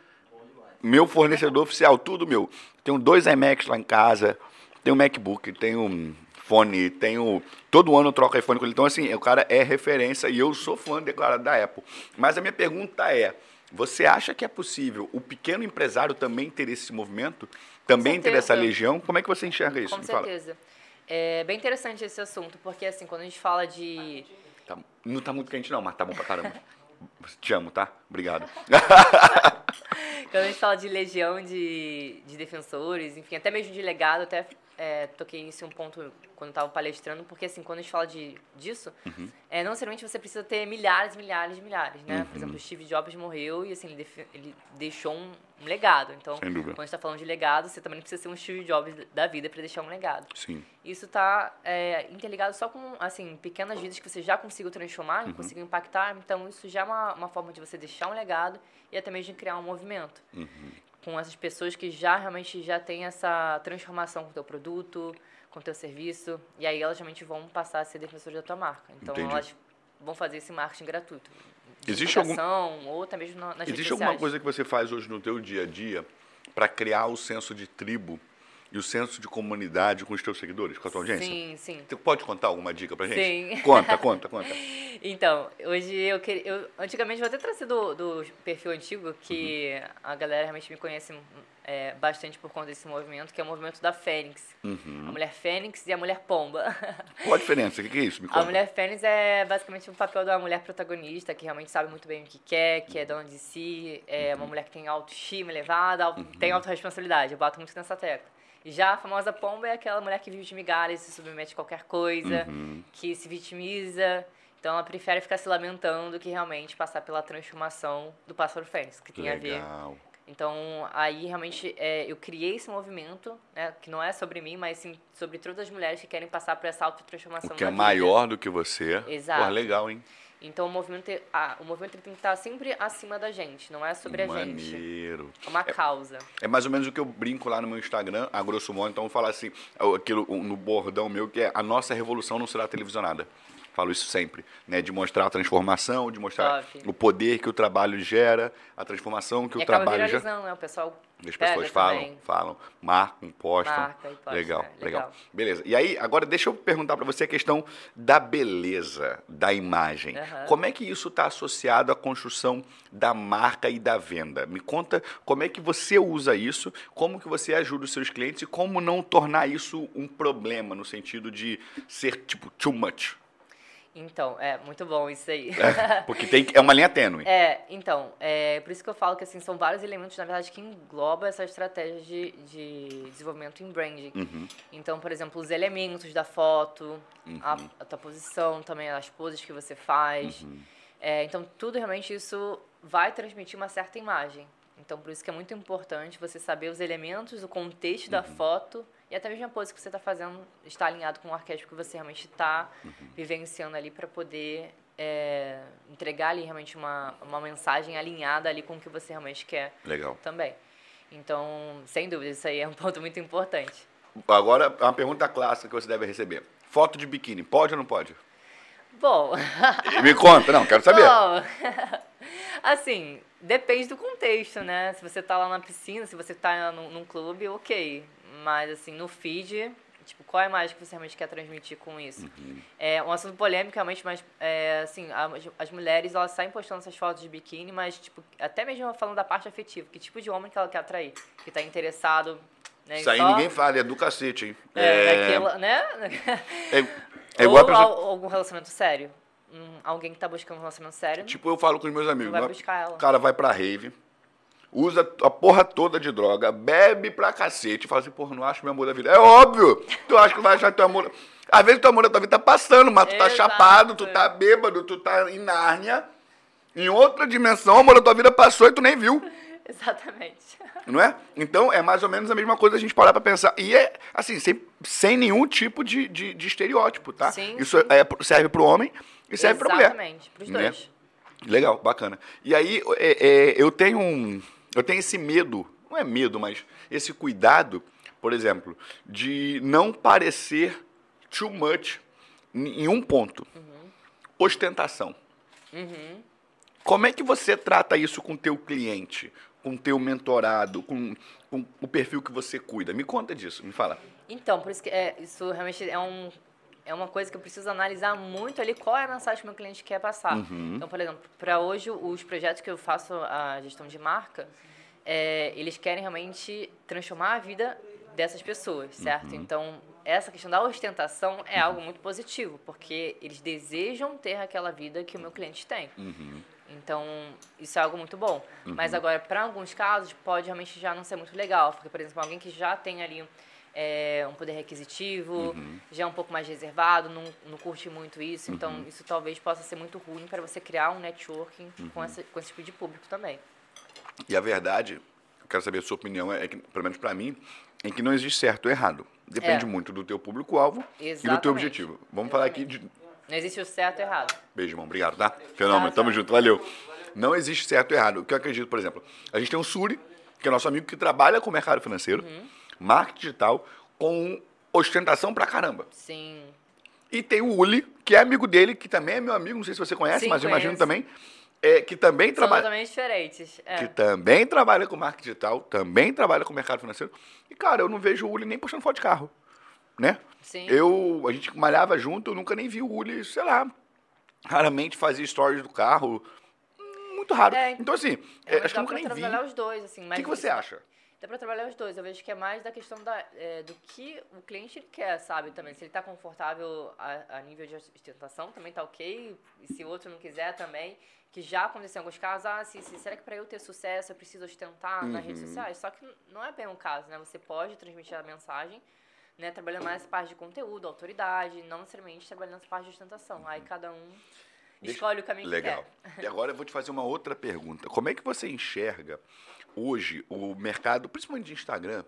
Meu fornecedor oficial, tudo meu. Tenho dois iMacs lá em casa, tenho um MacBook, tenho fone, tenho. Todo ano eu troco iPhone com ele. Então, assim, o cara é referência e eu sou fã declarado da Apple. Mas a minha pergunta é: você acha que é possível o pequeno empresário também ter esse movimento? Também ter essa legião? Como é que você enxerga isso? Com Me certeza. Fala. É bem interessante esse assunto, porque assim, quando a gente fala de. Tá, não tá muito quente, não, mas tá bom pra caramba. Te amo, tá? Obrigado. quando a gente fala de legião de, de defensores, enfim, até mesmo de legado, até é, toquei isso em um ponto quando estava palestrando, porque assim, quando a gente fala de, disso, uhum. é, não necessariamente você precisa ter milhares, milhares, milhares, né? Uhum. Por exemplo, o Steve Jobs morreu e assim, ele, ele deixou um, um, legado. Então, quando a gente está falando de legado, você também não precisa ser um Steve Jobs da vida para deixar um legado. Sim. Isso está é, interligado só com, assim, pequenas vidas que você já conseguiu transformar, uhum. conseguiu impactar. Então, isso já é uma, uma forma de você deixar um legado e até mesmo de criar um movimento. Uhum com essas pessoas que já realmente já têm essa transformação com o teu produto, com o teu serviço, e aí elas realmente vão passar a ser defensoras da tua marca. Então Entendi. elas vão fazer esse marketing gratuito. Existe algum ou até mesmo nas Existe alguma coisa que você faz hoje no teu dia a dia para criar o senso de tribo e o senso de comunidade com os teus seguidores, com a tua audiência? Sim, sim. Você pode contar alguma dica pra gente? Sim. Conta, conta, conta. Então, hoje eu queria. Eu, antigamente, vou até trazer do, do perfil antigo, que Uhum. a galera realmente me conhece é, bastante por conta desse movimento, que é o movimento da Fênix. Uhum. A mulher Fênix e a mulher Pomba. Qual a diferença? O que é isso? Me A conta. mulher Fênix é basicamente o papel da mulher protagonista, que realmente sabe muito bem o que quer, que é dona de si, é Uhum. uma mulher que tem autoestima elevada, auto- tem autorresponsabilidade. Eu bato muito nessa tecla. Já a famosa pomba é aquela mulher que vive de migalhas, se submete a qualquer coisa, Uhum. que se vitimiza. Então ela prefere ficar se lamentando que realmente passar pela transformação do pássaro fênix, que tem a ver Legal. então, aí realmente é, eu criei esse movimento, né, que não é sobre mim, mas sim sobre todas as mulheres que querem passar por essa autotransformação que é vida. maior do que você. Exato. Pô, legal, hein? Então, o movimento, é- ah, o movimento tem que estar sempre acima da gente, não é sobre a gente. Maneiro. É uma causa. É mais ou menos o que eu brinco lá no meu Instagram, a grosso modo. Então, eu falo assim, aquilo no bordão meu, que é a nossa revolução não será televisionada. Falo isso sempre, né? De mostrar a transformação, de mostrar Top. o poder que o trabalho gera, a transformação que e o trabalho gera. né? O pessoal As pessoas falam, também. falam, marcam, postam. Marca posta, legal, é, legal, legal. Beleza. E aí, agora deixa eu perguntar para você a questão da beleza da imagem. Aham. Como é que isso está associado à construção da marca e da venda? Me conta como é que você usa isso, como que você ajuda os seus clientes e como não tornar isso um problema no sentido de ser tipo too much. Então, é muito bom isso aí. É, porque tem, é uma linha tênue. É, então, é por isso que eu falo que assim, são vários elementos, na verdade, que englobam essa estratégia de, de desenvolvimento em branding. Uhum. Então, por exemplo, os elementos da foto, a, Uhum. a tua posição, também as poses que você faz. Uhum. É, então, tudo realmente isso vai transmitir uma certa imagem. Então, por isso que é muito importante você saber os elementos, o contexto da Uhum. foto e até mesmo a pose que você está fazendo está alinhado com o arquétipo que você realmente está Uhum. vivenciando ali para poder é, entregar ali realmente uma, uma mensagem alinhada ali com o que você realmente quer Legal. também. Então, sem dúvida, isso aí é um ponto muito importante. Agora, uma pergunta clássica que você deve receber. Foto de biquíni, pode ou não pode? Bom, Me conta, não, quero saber. Bom, assim, depende do contexto, né? Se você tá lá na piscina, se você tá num, num clube, ok. Mas, assim, no feed, tipo, qual é a imagem que você realmente quer transmitir com isso? É um assunto polêmico, realmente, mas, é, assim, as, as mulheres, elas saem postando essas fotos de biquíni, mas, tipo, até mesmo falando da parte afetiva, que tipo de homem que ela quer atrair? Que tá interessado, né? Isso aí só- ninguém fala, é do cacete, hein? É, daquilo, né? é, é igual a Ou pessoa. al- algum relacionamento sério. Hum, alguém que tá buscando um relacionamento sério, Tipo, eu falo com os meus amigos. vai buscar ela. O cara vai pra rave, usa a porra toda de droga, bebe pra cacete e fala assim, porra, não acho meu amor da vida. É óbvio! Tu acha que vai achar teu amor. Às vezes teu amor da tua vida tá passando, mas tu tá Exato. chapado, tu tá bêbado, tu tá em Nárnia. Em outra dimensão, o amor da tua vida passou e tu nem viu. Exatamente. Não é? Então é mais ou menos a mesma coisa a gente parar pra pensar. E é assim, sem, sem nenhum tipo de, de, de estereótipo, tá? Sim, Isso é, pro- serve pro homem e serve pra mulher. Exatamente, pros né? dois. Legal, bacana. E aí é, é, eu tenho um. Eu tenho esse medo, não é medo, mas esse cuidado, por exemplo, de não parecer too much em um ponto. Ostentação. Uhum. Como é que você trata isso com o teu cliente, com o teu mentorado, com, com o perfil que você cuida? Me conta disso, me fala. Então, por isso que é, isso realmente é um é uma coisa que eu preciso analisar muito ali qual é a mensagem que o meu cliente quer passar. Uhum. Então, por exemplo, para hoje os projetos que eu faço a gestão de marca, é, eles querem realmente transformar a vida dessas pessoas, certo? Então, essa questão da ostentação é algo muito positivo, porque eles desejam ter aquela vida que o meu cliente tem. Uhum. Então, isso é algo muito bom. Mas agora, para alguns casos, pode realmente já não ser muito legal. Porque, por exemplo, alguém que já tem ali é, um poder requisitivo, já é um pouco mais reservado, não, não curte muito isso. Então, isso talvez possa ser muito ruim para você criar um networking com, essa, com esse tipo de público também. E a verdade, eu quero saber a sua opinião, é que, pelo menos para mim, é que não existe certo ou errado. Depende É. muito do teu público-alvo e do teu Exatamente. objetivo. Vamos falar aqui de Não existe o certo e errado. Beijo, irmão. Obrigado, tá? Fenômeno. Tamo junto. Valeu. Não existe certo ou errado. O que eu acredito, por exemplo, a gente tem um Suri, que é nosso amigo que trabalha com o mercado financeiro, Uhum. Marketing digital, com ostentação pra caramba. Sim. E tem o Uli, que é amigo dele, que também é meu amigo, não sei se você conhece, Sim, mas eu imagino conheço. também, é, que também São trabalha. totalmente diferentes. É. Que também trabalha com marketing digital, também trabalha com mercado financeiro. E, cara, eu não vejo o Uli nem postando foto de carro. Né? Sim. Eu, a gente malhava junto, eu nunca nem vi o Uli, sei lá, raramente fazia stories do carro. Muito raro. É, então, assim, É, é, acho que eu nunca nem vi. trabalhar os dois, assim. O que, que você acha? Dá pra trabalhar os dois. Eu vejo que é mais da questão da, é, do que o cliente ele quer, sabe? Também. Se ele tá confortável a, a nível de ostentação, também tá ok. E se o outro não quiser também. Que já aconteceu em alguns casos, ah, se, se- será que para eu ter sucesso eu preciso ostentar nas redes Uhum. sociais? Só que não é bem o caso, né? Você pode transmitir a mensagem, né? Trabalhando mais essa parte de conteúdo, autoridade, não necessariamente trabalhando essa parte de ostentação. Aí cada um Deixa- escolhe o caminho Legal. que quer. E agora eu vou te fazer uma outra pergunta. Como é que você enxerga hoje o mercado, principalmente de Instagram,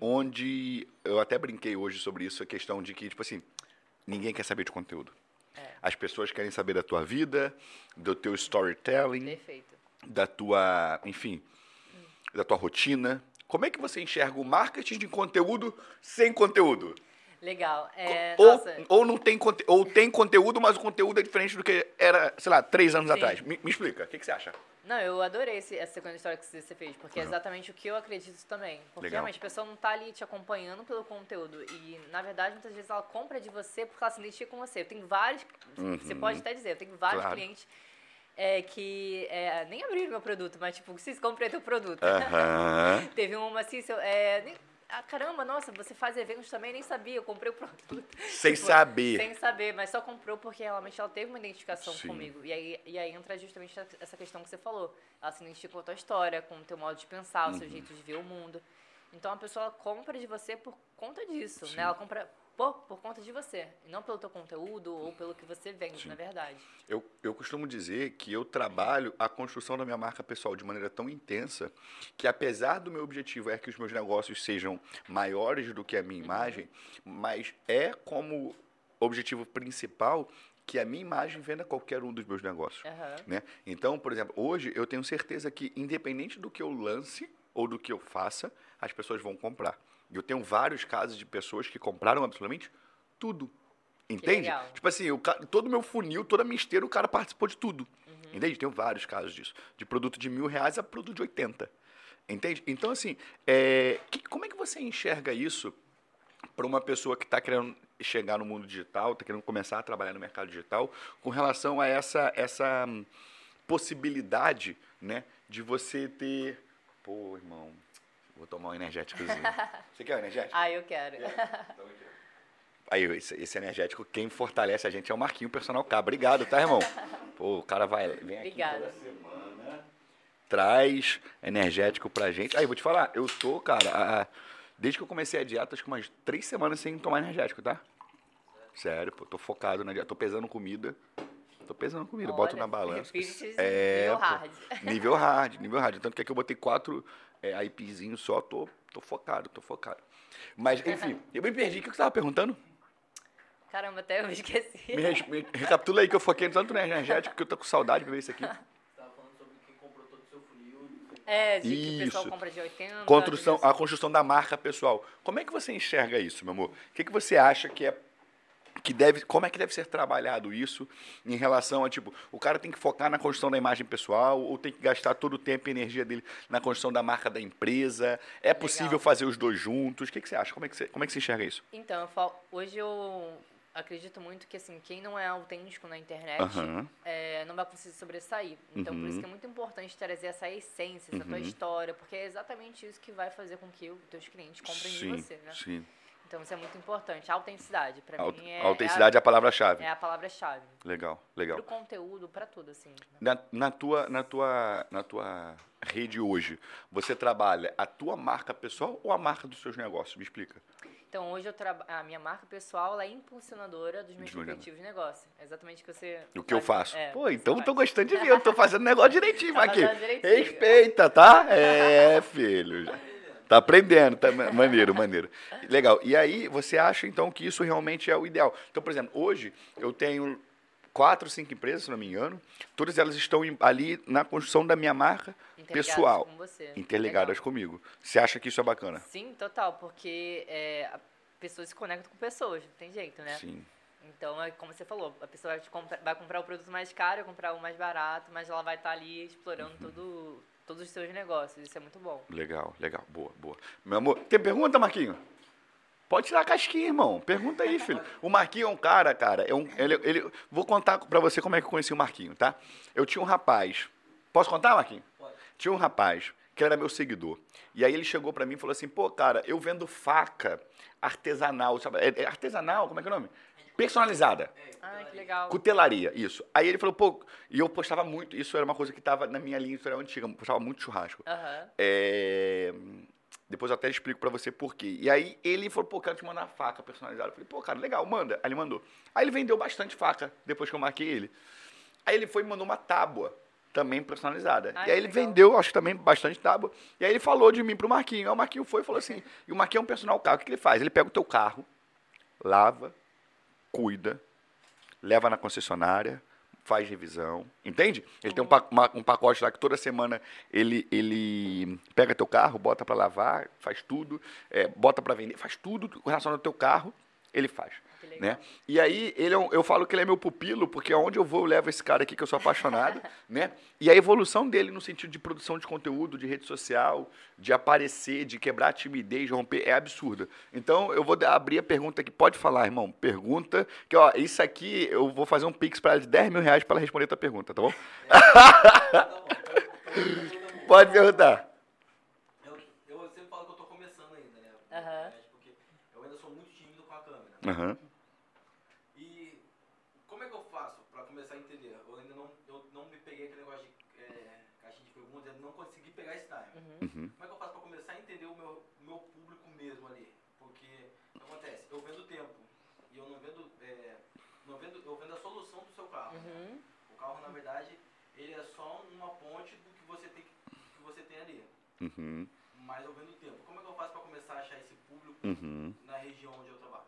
onde eu até brinquei hoje sobre isso, a questão de que, tipo assim, ninguém quer saber de conteúdo. É. As pessoas querem saber da tua vida, do teu storytelling, Perfeito. da tua, enfim, da tua rotina. Como é que você enxerga o marketing de conteúdo sem conteúdo? Legal. É, ou, nossa, ou não tem ou tem conteúdo, mas o conteúdo é diferente do que era, sei lá, três anos Sim. atrás. Me, me explica, o que, que você acha? Não, eu adorei esse, essa sequência de história que você fez, porque é exatamente o que eu acredito também. Porque Legal. realmente a pessoa não tá ali te acompanhando pelo conteúdo. E, na verdade, muitas vezes ela compra de você porque ela se identifica com você. Eu tenho vários. Você pode até dizer, eu tenho vários Uhum. Claro. clientes é, que é, nem abriram meu produto, mas tipo, se comprei teu produto. Aham. Teve uma assim, seu, é, nem- ah, caramba, nossa, você faz eventos também, nem sabia, eu comprei o produto. Sem Tipo, saber. Sem saber, mas só comprou porque realmente ela teve uma identificação Sim. comigo. E aí, e aí entra justamente essa questão que você falou. Ela se identifica com a tua história, com o teu modo de pensar, o seu Uhum. jeito de ver o mundo. Então a pessoa compra de você por conta disso, Sim. né? Ela compra por, por conta de você, não pelo teu conteúdo ou pelo que você vende, na verdade. Eu, eu costumo dizer que eu trabalho a construção da minha marca pessoal de maneira tão intensa que, apesar do meu objetivo é que os meus negócios sejam maiores do que a minha imagem, mas é como objetivo principal que a minha imagem venda qualquer um dos meus negócios. Aham. né? Então, por exemplo, hoje eu tenho certeza que, independente do que eu lance ou do que eu faça, as pessoas vão comprar. Eu tenho vários casos de pessoas que compraram absolutamente tudo. Entende? Tipo assim, o todo o meu funil, toda a minha esteira, o cara participou de tudo. Uhum. Entende? Tenho vários casos disso. De produto de mil reais a produto de 80. Entende? Então, assim, é, que- como é que você enxerga isso para uma pessoa que está querendo chegar no mundo digital, está querendo começar a trabalhar no mercado digital, com relação a essa, essa hum, possibilidade, né, de você ter... Pô, irmão, vou tomar um energéticozinho. Você quer um energético? Ah, eu quero. Aí, esse, esse energético, quem fortalece a gente é o Marquinho Personal K. Obrigado, tá, irmão? Pô, o cara vai, vem aqui Obrigada. toda semana, traz energético pra gente. Aí, vou te falar, eu tô, cara, a- desde que eu comecei a dieta, acho que umas três semanas sem tomar energético, tá? Sério, pô, tô focado na dieta, tô pesando comida. Tô pesando comida, boto Olha, na balança. É, nível pô, hard. Nível hard, nível hard. Tanto que aqui eu botei quatro é, IPzinhos só, tô, tô focado, tô focado. Mas, enfim, eu me perdi. O que você tava perguntando? Caramba, até eu me esqueci. Me, res- me recapitula aí que eu foquei tanto no energético que eu tô com saudade de ver isso aqui. Você estava falando sobre quem comprou todo o seu funil. É, de que o pessoal Isso. compra de 80. Construção, a construção da marca pessoal. Como é que você enxerga isso, meu amor? O que, que você acha que é que deve, como é que deve ser trabalhado isso em relação a tipo, o cara tem que focar na construção da imagem pessoal ou tem que gastar todo o tempo e energia dele na construção da marca da empresa? É possível fazer os dois juntos? O que, que você acha? Como é que você, como é que você enxerga isso? Então, eu falo- hoje eu acredito muito que assim, quem não é autêntico na internet Aham. é, não vai conseguir sobressair. Então, por isso Uhum. que é muito importante trazer essa essência, essa tua Uhum. história, porque é exatamente isso que vai fazer com que os teus clientes comprem Sim, de você, né? sim. Então, isso é muito importante. A autenticidade, pra Aut- mim, é, autenticidade é a palavra-chave. é a, é a palavra-chave. Legal, legal. Pro conteúdo, pra tudo, assim. Na, na tua, na, tua, na tua rede hoje, você trabalha a tua marca pessoal ou a marca dos seus negócios? Me explica. Então, hoje eu a minha marca pessoal é impulsionadora dos meus objetivos de negócio. É exatamente o que você O que eu faz- faço? é, Pô, o então eu faz. gostando de ver. Eu tô fazendo negócio direitinho Tá aqui. direitinho. Respeita, tá? É, filho. Tá aprendendo, tá ma- maneiro, maneiro. Legal. E aí, você acha então que isso realmente é o ideal? Então, por exemplo, hoje eu tenho quatro, cinco empresas, se não me engano. Todas elas estão ali na construção da minha marca Interligadas pessoal, com você. interligadas Legal. comigo. Você acha que isso é bacana? Sim, total, porque é, pessoas se conectam com pessoas, não tem jeito, né? Sim. Então, é como você falou, a pessoa vai, te compra- vai comprar o produto mais caro, vai comprar o mais barato, mas ela vai estar ali explorando Uhum. todo, todos os seus negócios. Isso é muito bom. Legal, legal. Boa, boa. Meu amor, tem pergunta, Marquinho? Pode tirar a casquinha, irmão. Pergunta aí, filho. O Marquinho é um cara, cara. É um, ele, ele, vou contar pra você como é que eu conheci o Marquinho, tá? Eu tinha um rapaz. Posso contar, Marquinho? Pode. Tinha um rapaz que era meu seguidor. E aí ele chegou pra mim e falou assim: pô, cara, eu vendo faca artesanal. Sabe? É, é artesanal? Como é que é o nome? Personalizada. Ah, que legal. Cutelaria, isso. Aí ele falou, pô, e eu postava muito, isso era uma coisa que estava na minha linha editorial antiga, eu postava muito churrasco. Aham. É, Depois eu até explico pra você por quê. E aí ele falou, pô, quero te mandar uma faca personalizada. Eu falei, pô, cara, legal, manda. Aí ele mandou. Aí ele vendeu bastante faca depois que eu marquei ele. Aí ele foi e mandou uma tábua também personalizada. Ai, e aí ele legal. vendeu, acho que também bastante tábua. E aí ele falou de mim pro Marquinho. Aí o Marquinho foi e falou assim, e o Marquinho é um personal carro. O que ele faz? Ele pega o teu carro, lava, cuida, leva na concessionária, faz revisão, entende? Ele tem um, pa- uma- um pacote lá que toda semana ele, ele pega teu carro, bota para lavar, faz tudo, é, bota para vender, faz tudo relacionado ao teu carro, ele faz. Né? E aí, ele é um- eu falo que ele é meu pupilo, porque aonde eu vou, eu levo esse cara aqui que eu sou apaixonado, né? E a evolução dele no sentido de produção de conteúdo, de rede social, de aparecer, de quebrar a timidez, de romper, é absurda. Então, eu vou abrir a pergunta aqui. Pode falar, irmão. Pergunta. Que, ó, isso aqui, eu vou fazer um pix para ela de 10 mil reais para ela responder a tua pergunta, tá bom? Eu- eu- eu- Pode perguntar. Eu, eu sempre falo que eu tô começando ainda, né? internet, Porque eu ainda sou muito tímido com a câmera. Aham. E como é que eu faço pra começar a entender? Eu ainda não, eu não me peguei aquele negócio de é, caixinha de perguntas, eu não consegui pegar esse time. Uhum. Como é que eu faço pra começar a entender o meu, o meu público mesmo ali? Porque o que acontece? Eu vendo tempo e eu não vendo, é, não vendo, eu vendo a solução do seu carro. Uhum. O carro, na verdade, ele é só uma ponte do que você tem, que você tem ali. Uhum. Mas eu vendo tempo. Como é que eu faço pra começar a achar esse público Uhum. na região onde eu trabalho?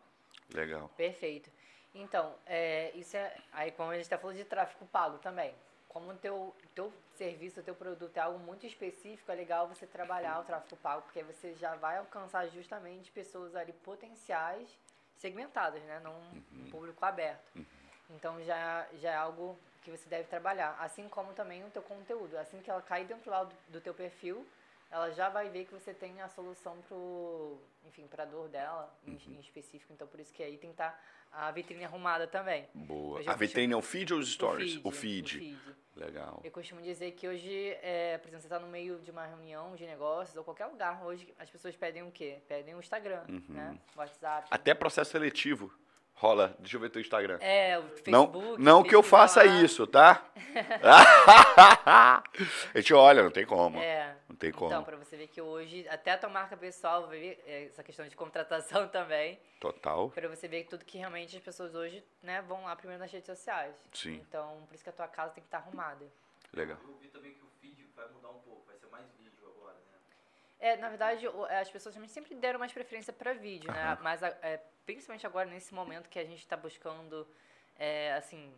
Legal. Perfeito. Então, é, isso é. Aí, como a gente está falando de tráfego pago também. Como o teu, teu serviço, o teu produto é algo muito específico, é legal você trabalhar o tráfego pago, porque aí você já vai alcançar justamente pessoas ali potenciais segmentadas, né? Não um público aberto. Então já, já é algo que você deve trabalhar. Assim como também o teu conteúdo. Assim que ela cair dentro lá do, do teu perfil, ela já vai ver que você tem a solução pro, enfim, pra dor dela em, em específico. Então por isso que aí tem que estar a vitrine arrumada também. Boa. A vitrine é o feed ou os stories? O O feed. o feed. Legal. Eu costumo dizer que hoje, é, por exemplo, você está no meio de uma reunião de negócios ou qualquer lugar, hoje as pessoas pedem o quê? Pedem o Instagram, né? WhatsApp. Até processo seletivo rola. Deixa eu ver teu Instagram. É, o Não, Facebook. não que eu faça lá. isso, tá? a gente olha, não tem como. É. Não tem como. Então, para você ver que hoje, até a tua marca pessoal, essa questão de contratação também, Total. para você ver tudo que realmente as pessoas hoje né, vão lá primeiro nas redes sociais. Sim. Então, por isso que a tua casa tem que estar arrumada. Legal. Eu vi também que o feed vai mudar um pouco, vai ser mais vídeo agora, né? É, na verdade, as pessoas também sempre deram mais preferência para vídeo, né? Aham. Mas, a- é, principalmente agora, nesse momento que a gente está buscando, é, assim,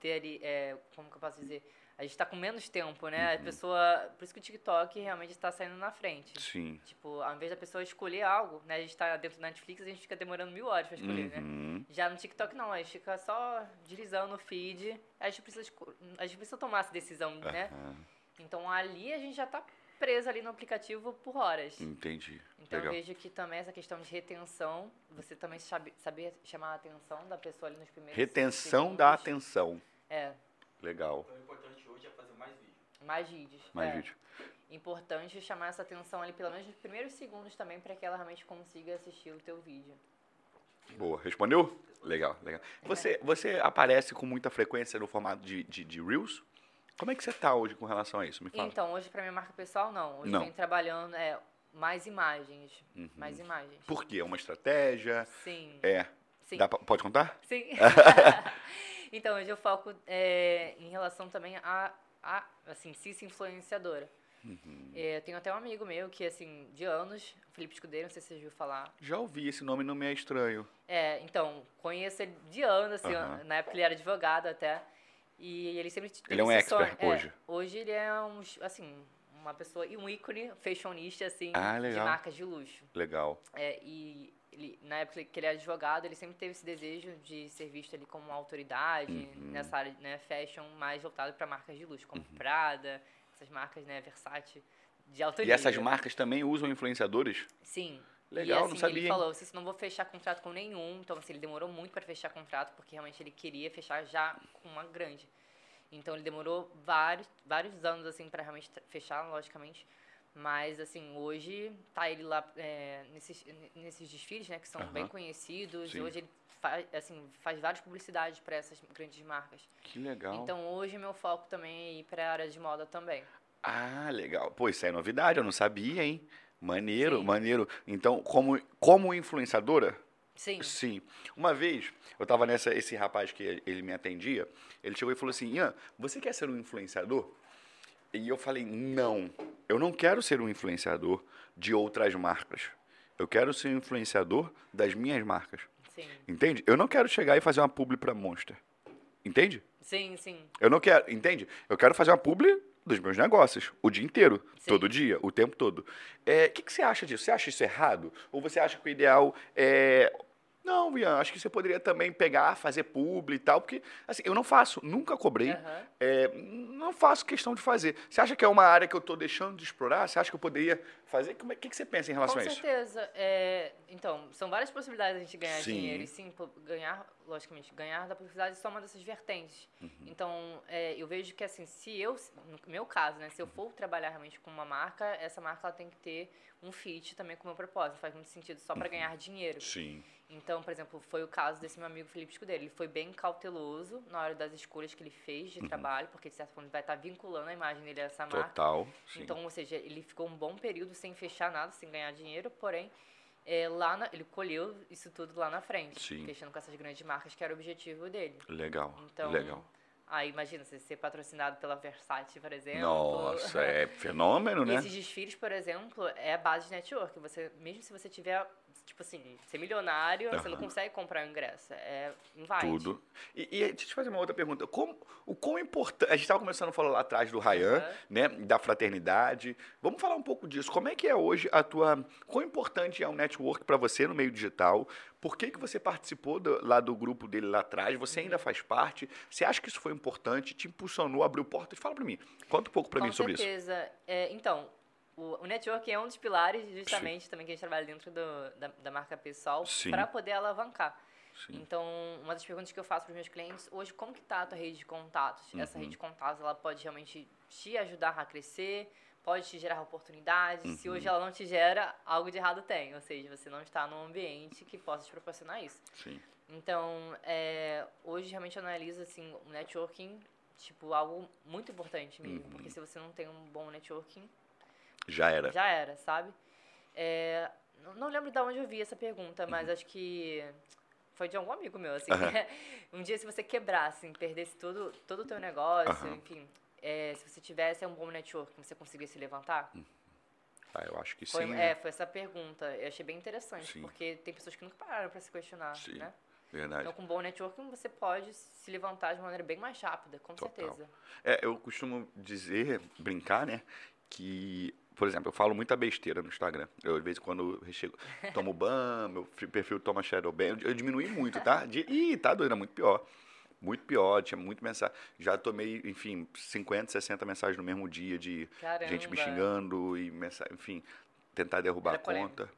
ter ali, é, como que eu posso dizer? A gente está com menos tempo, né? A Uhum. pessoa... Por isso que o TikTok realmente está saindo na frente. Sim. Tipo, ao invés da pessoa escolher algo, né? A gente tá dentro da Netflix, a gente fica demorando mil horas pra escolher, né? Uhum. Já no TikTok não, a gente fica só deslizando o feed, a gente precisa, a gente precisa tomar essa decisão, né? Aham. Então ali a gente já tá preso ali no aplicativo por horas. Entendi. Então eu Legal. vejo que também essa questão de retenção, você também sabe, saber chamar a atenção da pessoa ali nos primeiros Retenção da atenção. É, Legal. Então o importante hoje é fazer mais vídeo. mais vídeos. Mais é. vídeo. Importante chamar essa atenção ali pelo menos nos primeiros segundos também para que ela realmente consiga assistir o teu vídeo. Boa. Respondeu? Legal, legal. Você, você aparece com muita frequência no formato de, de, de Reels? Como é que você tá hoje com relação a isso? Me fala. Então, hoje para minha marca pessoal não. Hoje Não. eu venho trabalhando é, mais imagens. Uhum. Mais imagens. Por quê? É uma estratégia? Sim. É. Sim. Pra- pode contar? Sim. então, hoje eu foco é, em relação também a, a assim, Cici influenciadora. Uhum. É, eu tenho até um amigo meu que, assim, de anos, Felipe Escudeiro, não sei se você já ouviu falar. Já ouvi, esse nome não me é estranho. É, então, conheço ele de anos, assim, Aham. na época ele era advogado até. E ele sempre teve Ele é um esse sonho- expert é, hoje. Hoje ele é um, assim, uma pessoa e um ícone fashionista, assim, Ah, de marcas de luxo. Legal. É, e ele, na época que ele era advogado, ele sempre teve esse desejo de ser visto ali como uma autoridade Uhum. nessa área, né, fashion mais voltado para marcas de luxo, como Prada, essas marcas, né, Versace de alta E essas marcas também usam influenciadores? Sim. Legal, e, não assim, sabia, Ele falou, assim, não vou fechar contrato com nenhum. Então, assim, ele demorou muito para fechar contrato, porque realmente ele queria fechar já com uma grande. Então, ele demorou vários, vários anos, assim, para realmente fechar, logicamente. Mas, assim, hoje tá ele lá é, nesses, nesses desfiles, né, que são bem conhecidos. Sim. Hoje ele faz, assim, faz várias publicidades para essas grandes marcas. Que legal. Então, hoje meu foco também é ir para a área de moda também. Ah, legal. Pô, isso é novidade, eu não sabia, hein? Maneiro, Sim. maneiro. Então, como, como influenciadora, Sim. sim. Uma vez, eu tava nessa, esse rapaz que ele me atendia, ele chegou e falou assim, Ian, você quer ser um influenciador? E eu falei, não, eu não quero ser um influenciador de outras marcas. Eu quero ser um influenciador das minhas marcas. Sim. Entende? Eu não quero chegar e fazer uma publi pra Monster. Entende? Sim, sim. Eu não quero, entende? Eu quero fazer uma publi dos meus negócios, o dia inteiro, Sim. todo dia, o tempo todo. É, O que, que você acha disso? Você acha isso errado? Ou você acha que o ideal é. Não, Ian, acho que você poderia também pegar, fazer publi e tal, porque assim, eu não faço, nunca cobrei, Aham. é, não faço questão de fazer. Você acha que é uma área que eu estou deixando de explorar? Você acha que eu poderia fazer? O que, que você pensa em relação Com a isso? certeza. É, então, são várias possibilidades de a gente ganhar Sim. dinheiro. E sim, ganhar, logicamente, ganhar da publicidade é só uma dessas vertentes. Uhum. Então, é, eu vejo que, assim, se eu, no meu caso, né, se eu for trabalhar realmente com uma marca, essa marca ela tem que ter um fit também com o meu propósito. Faz muito sentido só Uhum. para ganhar dinheiro. Sim. Então, por exemplo, foi o caso desse meu amigo Felipe Escudeiro. Ele foi bem cauteloso na hora das escolhas que ele fez Uhum. de trabalho, porque, de certa forma, ele vai estar vinculando a imagem dele a essa marca. Total. Então, ou seja, ele ficou um bom período sem fechar nada, sem ganhar dinheiro, porém, é, lá na- ele colheu isso tudo lá na frente, Sim. fechando com essas grandes marcas, que era o objetivo dele. legal. Então, legal. aí imagina você ser patrocinado pela Versace, por exemplo. Nossa, é fenômeno, né? Esses desfiles, por exemplo, é a base de network. Você, mesmo se você tiver, tipo assim, ser milionário, você não consegue comprar o ingresso. É invite. Tudo. E, e deixa eu te fazer uma outra pergunta. Como, o quão importante. A gente estava começando a falar lá atrás do Ryan, Aham. né? Da fraternidade. Vamos falar um pouco disso. Como é que é hoje a tua. Quão importante é o network para você no meio digital? Por que, que você participou do- lá do grupo dele lá atrás? Você ainda faz parte? Você acha que isso foi importante? Te impulsionou, abriu portas? Fala para mim. Conta um pouco para Com mim sobre isso. certeza. É, então, o, o network é um dos pilares, justamente, também que a gente trabalha dentro do- da, da marca pessoal, Sim. para poder alavancar. Sim. Então, uma das perguntas que eu faço para os meus clientes, hoje, como que tá a tua rede de contatos? Essa Uhum. rede de contatos, ela pode realmente te ajudar a crescer, pode te gerar oportunidades. Se Uhum. hoje ela não te gera, algo de errado tem. Ou seja, você não está num ambiente que possa te proporcionar isso. Sim. Então, é, hoje realmente eu analiso assim, o networking, tipo, algo muito importante mesmo. Uhum. Porque se você não tem um bom networking, Já era. já era, sabe? É, não, lembro de onde eu vi essa pergunta, Uhum. mas acho que foi de algum amigo meu, assim. Aham. um dia se você quebrasse, perdesse todo, todo o teu negócio, Aham. enfim, é, se você tivesse um bom networking, você conseguisse se levantar? Ah, eu acho que Foi, sim. é, né? foi essa pergunta. Eu achei bem interessante, Sim. porque tem pessoas que nunca pararam para se questionar, Sim. né? Verdade. Então, com um bom networking, você pode se levantar de maneira bem mais rápida, com Total. certeza. É, eu costumo dizer, brincar, né? Que, por exemplo, eu falo muita besteira no Instagram. Eu, de vez em quando, eu chego, tomo ban, meu fi- perfil toma shadow ban. Eu, eu diminui muito, tá? De, ih, tá doido, é muito pior. Muito pior, tinha muito mensagem. Já tomei, enfim, 50, 60 mensagens no mesmo dia de Caramba. gente me xingando e, mensa- enfim, tentar derrubar Era a polêmico. conta.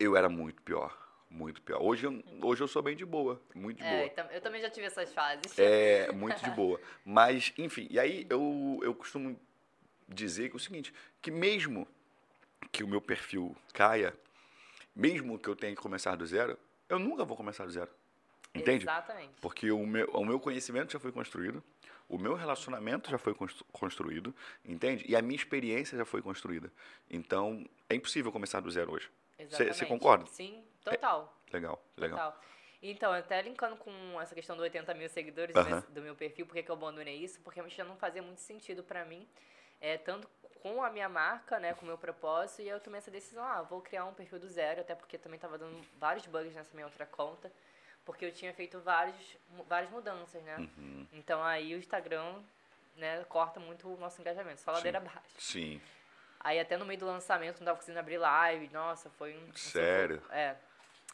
Eu era muito pior. Muito pior. Hoje, eu- hoje eu sou bem de boa. Muito de É, boa. eu também já tive essas fases. É, muito de boa. Mas, enfim, e aí eu, eu costumo dizer que é o seguinte, que mesmo que o meu perfil caia, mesmo que eu tenha que começar do zero, eu nunca vou começar do zero. Entende? Exatamente. Porque o meu, o meu conhecimento já foi construído, o meu relacionamento já foi constru- construído, entende? E a minha experiência já foi construída. Então, é impossível começar do zero hoje. Exatamente. concorda? Sim, total. Legal, legal. Total. Então, até linkando com essa questão do 80 mil seguidores Aham. né, do meu perfil, por que eu abandonei isso? Porque realmente já não fazia muito sentido pra mim, é, tanto com a minha marca, né, com o meu propósito, e eu tomei essa decisão, ah, vou criar um perfil do zero, até porque também tava dando vários bugs nessa minha outra conta, porque eu tinha feito vários, várias mudanças, né? Uhum. Então aí o Instagram, né, corta muito o nosso engajamento, só ladeira abaixo. Sim. Aí até no meio do lançamento não tava conseguindo abrir live, nossa, foi um... Sério? sufoco. É.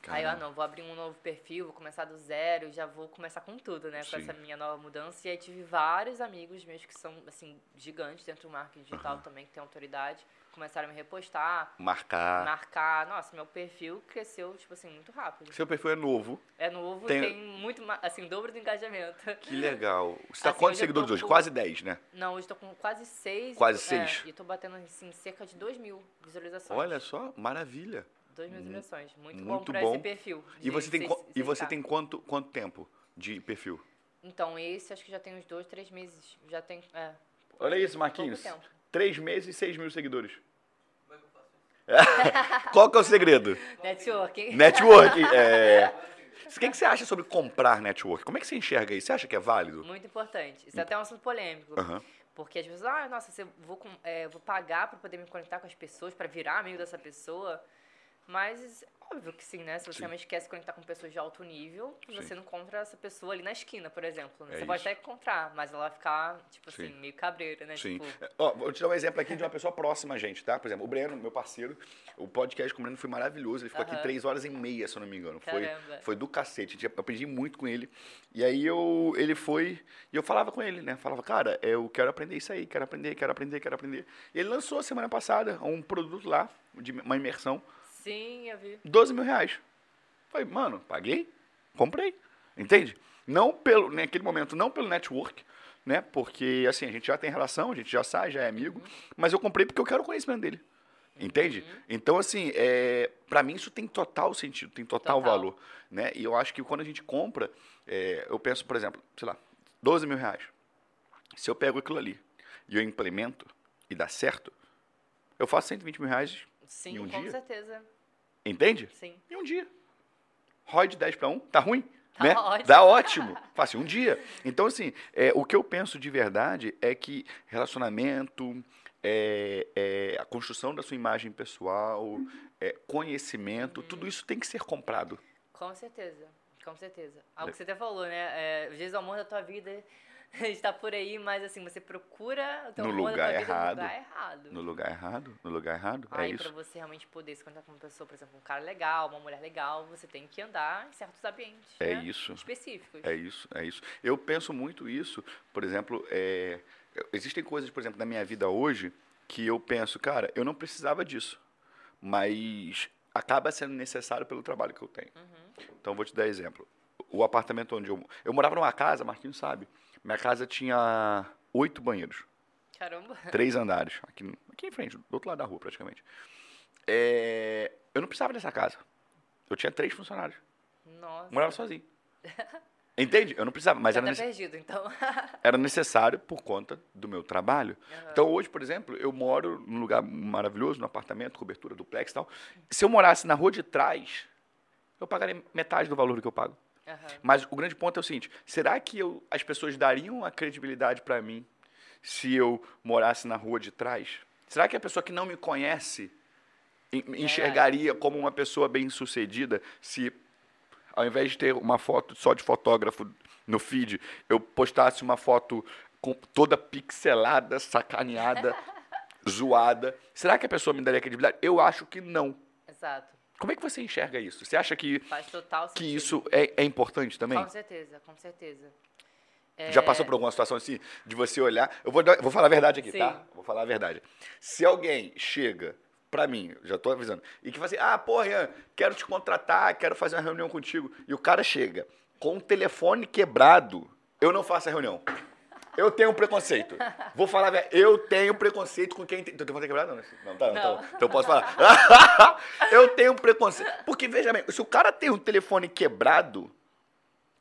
Aí eu, ah, não, vou abrir um novo perfil, vou começar do zero, já vou começar com tudo, né? Com essa minha nova mudança. E aí tive vários amigos meus que são, assim, gigantes dentro do marketing digital também, que tem autoridade. Começaram a me repostar, Marcar. marcar. Nossa, meu perfil cresceu, tipo assim, muito rápido. Seu perfil é novo. É novo, Tem- tem, muito, assim, dobro do engajamento. Que legal. Você tá Assim, quantos seguidores hoje? com- Quase 10, né? Não, hoje tô com quase seis. Quase é, seis? e tô batendo, assim, cerca de 2 mil visualizações. Olha só, maravilha. 2 mil visualizações. Muito, muito bom esse perfil. E você tem, seis- e você 6K. tem quanto, quanto tempo de perfil? Então, esse acho que já tem uns dois, três meses. Já tem. É, Olha isso, Marquinhos. Três meses e seis mil seguidores. Como é que eu faço isso? Qual que é o segredo? Networking. Network. É... O que, que você acha sobre comprar network? Como é que você enxerga isso? Você acha que é válido? Muito importante. Isso é até um assunto polêmico. Aham. Porque as pessoas, ah, nossa, você vou, é, vou pagar pra poder me conectar com as pessoas, pra virar amigo dessa pessoa. Mas óbvio que sim, né? Se você Sim. realmente quer se conectar com pessoas de alto nível, você não encontra essa pessoa ali na esquina, por exemplo. né? É você pode isso. até encontrar, mas ela vai ficar, tipo assim, Sim. meio cabreira, né? Sim. Tipo, É, Ó, vou te dar um exemplo aqui de uma pessoa próxima a gente, tá? Por exemplo, o Breno, meu parceiro, o podcast com o Breno foi maravilhoso. Ele ficou aqui Aham. três horas e meia, se eu não me engano. Foi, foi do cacete. Eu aprendi muito com ele. E aí eu, ele foi. E eu falava com ele, né? Falava, cara, eu quero aprender isso aí, quero aprender, quero aprender, quero aprender. E ele lançou semana passada um produto lá, de uma imersão, sim, eu vi. 12 mil reais. Falei, mano, paguei, comprei. Entende? Não pelo, naquele momento, não pelo network, né? Porque, assim, a gente já tem relação, a gente já sai, já é amigo. Mas eu comprei porque eu quero o conhecimento dele. Entende? Então, assim, é, para mim isso tem total sentido, tem total, Total. valor. Né? E eu acho que quando a gente compra, é, eu penso, por exemplo, sei lá, 12 mil reais. Se eu pego aquilo ali e eu implemento e dá certo, eu faço 120 mil reais, Sim, Em um com dia? certeza. Entende? Sim. Em um dia. ROI de 10 para 1, tá ruim? Tá né? ótimo. Dá ótimo. Fácil, um dia. Então, assim, é, o que eu penso de verdade é que relacionamento, é, é, a construção da sua imagem pessoal, é, conhecimento, tudo isso tem que ser comprado. Com certeza, com certeza. Algo que você até falou, né? É, às vezes o amor da tua vida está por aí, mas assim, você procura o teu No lugar errado. no lugar errado. No lugar errado, no lugar errado, é Aí, pra isso. você realmente poder se conectar com uma pessoa, por exemplo, um cara legal, uma mulher legal, você tem que andar em certos ambientes. É né? isso. Específicos. É isso, é isso. Eu penso muito isso, por exemplo, é, existem coisas, por exemplo, na minha vida hoje que eu penso, cara, eu não precisava disso, mas acaba sendo necessário pelo trabalho que eu tenho. Uhum. Então, vou te dar exemplo. O apartamento onde eu... Eu morava numa casa, Marquinhos sabe, minha casa tinha oito banheiros, Caramba. três andares, aqui, aqui em frente, do outro lado da rua, praticamente. É, eu não precisava dessa casa. Eu tinha três funcionários. Nossa. Morava sozinho. Entende? Eu não precisava, mas Já era tá necessário perdido, então. era necessário por conta do meu trabalho. Aham. Então, hoje, por exemplo, eu moro num lugar maravilhoso, num apartamento, cobertura duplex e tal. Se eu morasse na rua de trás, eu pagaria metade do valor que eu pago. Mas o grande ponto é o seguinte: será que eu, as pessoas dariam a credibilidade para mim se eu morasse na rua de trás? Será que a pessoa que não me conhece en- enxergaria como uma pessoa bem-sucedida se, ao invés de ter uma foto só de fotógrafo no feed, eu postasse uma foto com, toda pixelada, sacaneada, zoada? Será que a pessoa me daria credibilidade? Eu acho que não. Exato. Como é que você enxerga isso? Você acha que, que isso é, é importante também? Com certeza, com certeza. Já É, passou por alguma situação assim, de você olhar. Eu vou, vou falar a verdade aqui, Sim. tá? Vou falar a verdade. Se alguém chega pra mim, já tô avisando, e que fala assim: ah, porra, Ian, quero te contratar, quero fazer uma reunião contigo. E o cara chega com o telefone quebrado, eu não faço a reunião. Eu tenho um preconceito. Vou falar, eu tenho preconceito com quem tem. Teu telefone tá quebrado? Não, não tá, não. tá Não. bom. Então eu posso falar. eu tenho um preconceito. Porque, veja bem, se o cara tem um telefone quebrado,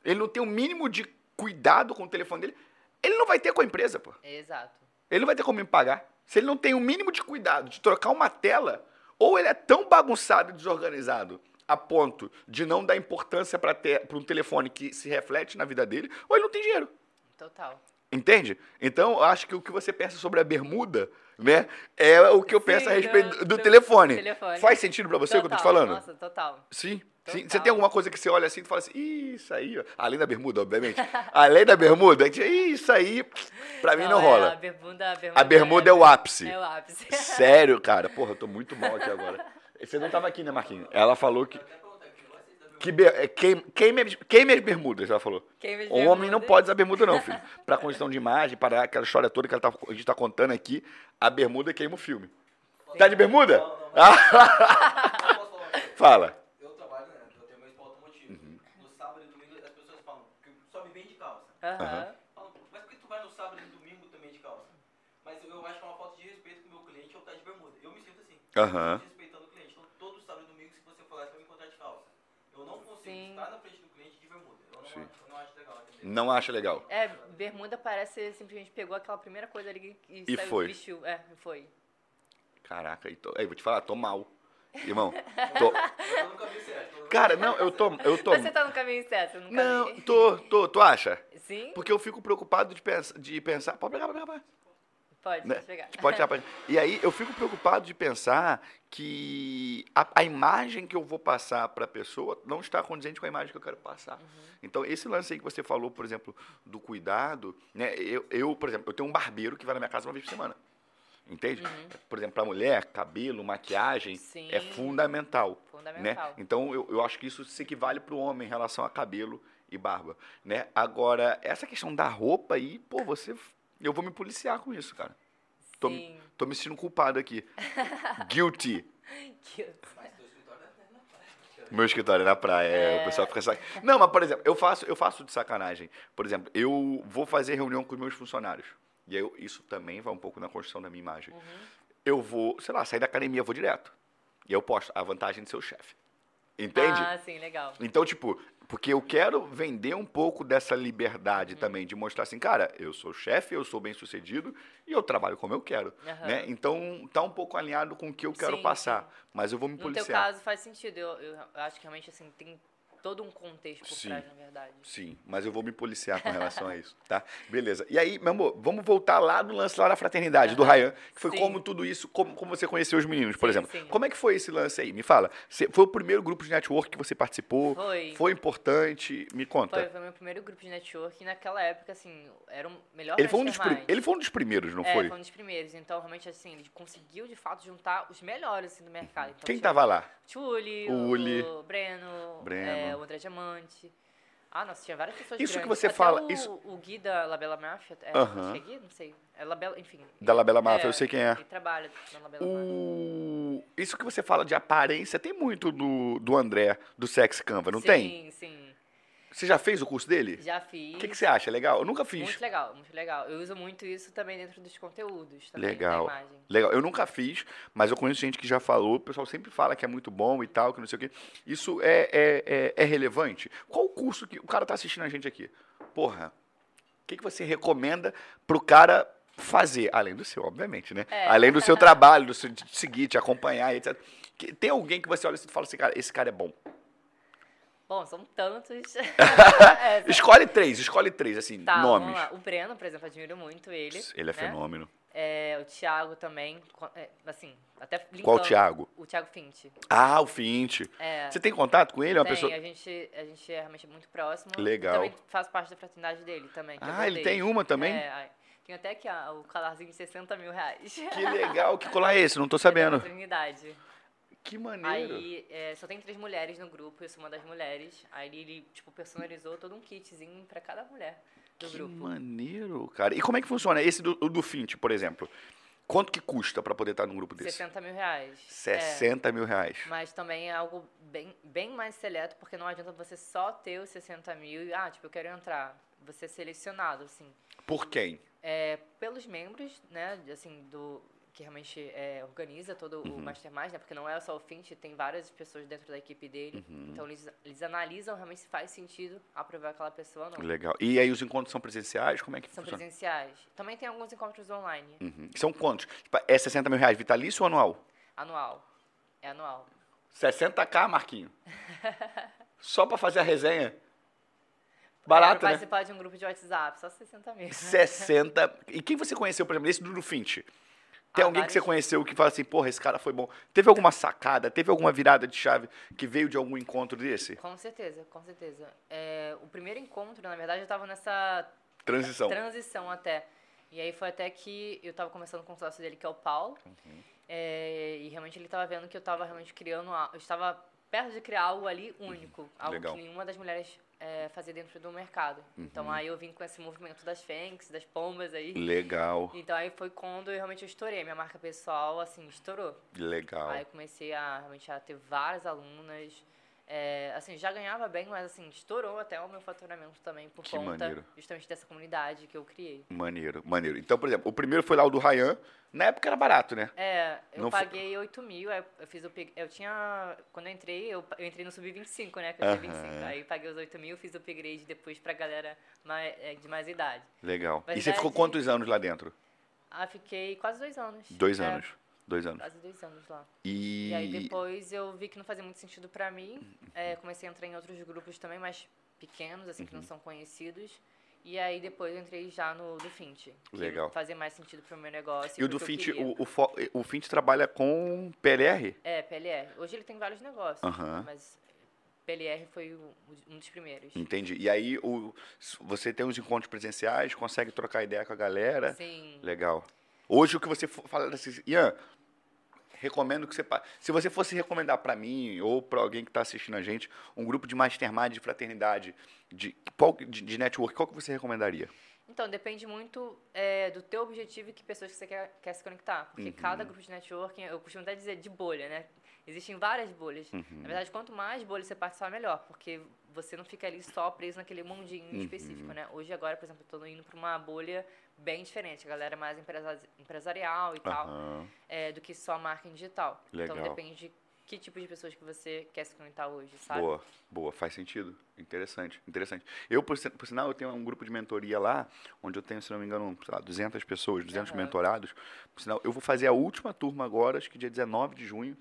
ele não tem o mínimo de cuidado com o telefone dele, ele não vai ter com a empresa, pô. Exato. Ele não vai ter como me pagar. Se ele não tem o mínimo de cuidado de trocar uma tela, ou ele é tão bagunçado e desorganizado a ponto de não dar importância para um telefone que se reflete na vida dele, ou ele não tem dinheiro. Total. Entende? Então, eu acho que o que você pensa sobre a bermuda, né, é o que eu Sim, penso a respeito do, do- do telefone. telefone. Faz sentido para você o que eu tô te Total, falando? Nossa, total. Sim. Sim. Total. Você tem alguma coisa que você olha assim e fala assim, "Ih, isso aí, ó. além da bermuda, obviamente. além da bermuda, a gente, "Ih, isso aí, pra mim não é, rola. A bermuda, a bermuda, A bermuda é o ápice. É o ápice. Sério, cara. Porra, eu tô muito mal aqui agora. Você não tava aqui, né, Marquinhos? Ela falou que. Que be- é, queime, queime, as- queime as bermudas, ela falou. Queime as O homem não pode usar bermuda, não, filho. Pra questão de imagem, para aquela história toda que ela tá- a gente tá contando aqui, a bermuda queima o filme. Tá de bermuda? Não, não, não. Fala. Eu trabalho, né? Eu tenho meu esporte automotivo. Uhum. No sábado e domingo as pessoas falam que só me vem de calça. Aham. Falam, mas por que tu vai no sábado e domingo também de calça? Mas eu acho que é uma falta de respeito com o meu cliente eu estar de bermuda. Eu me sinto assim. Aham. Respeitando o cliente. Então, todo sábado e domingo, se você for lá, você vai me encontrar de calça. Eu não consigo Sim. estar na frente do cliente de bermuda. Eu não, Sim. acho, eu não acho legal, entendeu? Não acha legal. É, bermuda parece simplesmente pegou aquela primeira coisa ali e, E saiu, foi. vestiu. É, e foi. Caraca, aí, tô, aí vou te falar, tô mal. Irmão, tô. Eu tô no caminho certo. tô no Cara, não, eu tô. Eu tô. Você tá no caminho certo, eu nunca Não, vi. tô, tô, tu acha? Sim? Porque eu fico preocupado de pensar. De pensar pode pegar, pode pegar, pode pegar. Pode, né? pode pegar. Pode tirar pra- E aí eu fico preocupado de pensar que a, a imagem que eu vou passar para a pessoa não está condizente com a imagem que eu quero passar. Uhum. Então, esse lance aí que você falou, por exemplo, do cuidado, né? Eu, eu, por exemplo, eu tenho um barbeiro que vai na minha casa uma vez por semana. Entende? Por exemplo, para mulher, cabelo, maquiagem Uhum. Sim. é fundamental. Né? Fundamental. Então, eu, eu acho que isso se equivale para o homem em relação a cabelo e barba. Né? Agora, essa questão da roupa aí, pô, você. Eu vou me policiar com isso, cara. Tô, Sim. tô me sentindo culpado aqui. Guilty. Escritório é na praia. Meu escritório é na praia, é, o pessoal fica sac... Não, mas por exemplo, eu faço, eu faço de sacanagem. Por exemplo, eu vou fazer reunião com os meus funcionários. E aí eu- isso também vai um pouco na construção da minha imagem. Uhum. Eu vou, sei lá, sair da academia, eu vou direto. E eu posto a vantagem de ser o chefe. Entende? Ah, sim, legal. Então, tipo, porque eu quero vender um pouco dessa liberdade Uhum. também, de mostrar assim, cara, eu sou chefe, eu sou bem sucedido e eu trabalho como eu quero. Aham. Né? Então, tá um pouco alinhado com o que eu quero Sim, passar. sim. Mas eu vou me No teu policiar. caso faz sentido. Eu, eu acho que realmente assim tem todo um contexto por Sim. trás, na verdade. Sim, mas eu vou me policiar com relação a isso, tá? Beleza. E aí, meu amor, vamos voltar lá no lance lá da fraternidade, do Aham. Ryan, que foi Sim. como tudo isso, como, como você conheceu os meninos, por Sim, exemplo. sim. Como é que foi esse lance aí? Me fala. Você- foi o primeiro grupo de network que você participou? Foi. Foi importante? Me conta. Foi, foi meu primeiro grupo de network e naquela época, assim, era o melhor ele, foi um dos ele foi um dos primeiros, não é, foi? foi um dos primeiros. Então, realmente, assim, ele conseguiu, de fato, juntar os melhores, assim, do mercado. Então, Quem tinha tava lá? Tchuli, O Uli. o Breno, Breno. é, o André Diamante. Ah, nossa, tinha várias pessoas Isso que grandes. você Até fala- O, isso- o Gui da Labela Máfia, é, Aham. acho que é Gui? Não sei. É Labela, enfim. Da Labela Máfia, É, eu sei quem é. Ele trabalha na Labela Máfia. O... Isso que você fala de aparência tem muito do, do André, do Sex Canva, não sim, tem? Sim, sim. Você já fez o curso dele? Já fiz. O que, que você acha? Legal? Eu nunca fiz. Muito legal, muito legal. Eu uso muito isso também dentro dos conteúdos, também, Legal. da imagem. Legal. Eu nunca fiz, mas eu conheço gente que já falou. O pessoal sempre fala que é muito bom e tal, que não sei o quê. Isso é, é, é, é relevante? Qual o curso que o cara tá assistindo a gente aqui? Porra, o que, que você recomenda pro cara fazer? Além do seu, obviamente, né? É. Além do seu trabalho, do seu, de seguir, te acompanhar, etc. Tem alguém que você olha e fala assim, cara, esse cara é bom. Bom, são tantos. É, Escolhe três, escolhe três, assim, tá, nomes. vamos lá. O Breno, por exemplo, admiro muito ele. Ele é né? fenômeno. É, o Thiago também, é, assim, até linkando. Qual o Thiago? O Thiago Fint. Ah, o Fint. É, Você tem contato com ele? É uma tem, pessoa. a, gente, a gente é realmente muito próximo. Legal. Também faço parte da fraternidade dele também. que é Ah, ele tem uma também? É, tenho até aqui ó, o calarzinho de 60 mil reais. Que legal. Que colar é esse? Não tô Da sabendo. fraternidade. Que maneiro. Aí é, só tem três mulheres no grupo, eu sou uma das mulheres. Aí ele, tipo, personalizou todo um kitzinho pra cada mulher do Que grupo. maneiro, cara. E como é que funciona? Esse do, do Fint, por exemplo. Quanto que custa pra poder estar num grupo desse? 60 mil reais. 60 mil reais. É, mas também é algo bem, bem mais seleto, porque não adianta você só ter os 60 mil e, ah, tipo, eu quero entrar. Você é selecionado, assim. Por quem? É, pelos membros, né, assim, do que realmente é, organiza todo Uhum. o Mastermind, né, porque não é só o Fint, tem várias pessoas dentro da equipe dele. Uhum. Então eles, eles analisam realmente se faz sentido aprovar aquela pessoa ou não. Legal. E aí os encontros são presenciais? Como é que São funciona? presenciais. Também tem alguns encontros online, Uhum. São quantos? Tipo, É 60 mil reais vitalício ou anual? anual. É anual. 60k, Marquinho. Só pra fazer a resenha? é, Barato, pra né? participar de um grupo de WhatsApp, só 60 mil. 60. E quem você conheceu, por exemplo, esse do Fint? Tem alguém que você conheceu que fala assim, porra, esse cara foi bom. Teve alguma sacada, teve alguma virada de chave que veio de algum encontro desse? Com certeza, com certeza. É, o primeiro encontro, na verdade, eu tava nessa Transição. transição até. E aí foi até que eu tava conversando com o sócio dele, que é o Paulo. Uhum. É, e realmente ele tava vendo que eu tava realmente criando. a- Eu estava perto de criar algo ali único, algo Legal. que nenhuma das mulheres é, fazia dentro do mercado. Uhum. Então aí eu vim com esse movimento das Fênix, das pombas aí. Legal, Então aí foi quando eu realmente estourei. Minha marca pessoal, assim, estourou. legal. Aí eu comecei a realmente a ter várias alunas. É, assim, já ganhava bem, mas assim, estourou até o meu faturamento também por Que conta maneiro. justamente dessa comunidade que eu criei. Maneiro, maneiro. Então, por exemplo, o primeiro foi lá o do Ryan. Na época era barato, né? É, eu Não foi- paguei 8 mil, eu fiz o Eu tinha. Quando eu entrei, eu, eu entrei no Sub-25, né? Que eu tinha Aham. 25. Aí paguei os 8 mil, fiz o upgrade depois pra galera mais, é, de mais idade. Legal. E Verdade. você ficou quantos anos lá dentro? Ah, fiquei quase dois anos. Dois É, anos. Dois anos. Quase dois anos lá. E, E aí depois eu vi que não fazia muito sentido pra mim. É, comecei a entrar em outros grupos também, mais pequenos, assim, que Uhum. não são conhecidos. E aí depois eu entrei já no do Fint. que Legal. Fazia mais sentido pro meu negócio. E o do que Fint, o, o, o Fint trabalha com PLR? É, PLR. Hoje ele tem vários negócios, Aham. mas PLR foi um dos primeiros. Entendi. E aí o, você tem os encontros presenciais, consegue trocar ideia com a galera. Sim. Legal. Hoje o que você fala assim, Ian, recomendo que você se você fosse recomendar para mim ou para alguém que está assistindo a gente um grupo de mastermind de fraternidade de qual de, de network, qual que você recomendaria? Então, depende muito é, do teu objetivo e que pessoas que você quer, quer se conectar. Porque Uhum. cada grupo de networking, eu costumo até dizer de bolha, né? Existem várias bolhas. Uhum. Na verdade, quanto mais bolhas você participar, melhor. Porque você não fica ali só preso naquele mundinho Uhum. específico, né? Hoje, agora, por exemplo, eu tô indo para uma bolha bem diferente. A galera é mais empresa- empresarial e tal, Aham. é, do que só marketing digital. Legal. Então, depende de que tipo de pessoas que você quer se conectar hoje, sabe? Boa, boa, faz sentido. Interessante, interessante. Eu, por, por sinal, eu tenho um grupo de mentoria lá, onde eu tenho, se não me engano, sei lá, 200 pessoas, 200 Aham. mentorados. Por sinal, eu vou fazer a última turma agora, acho que dia 19 de junho.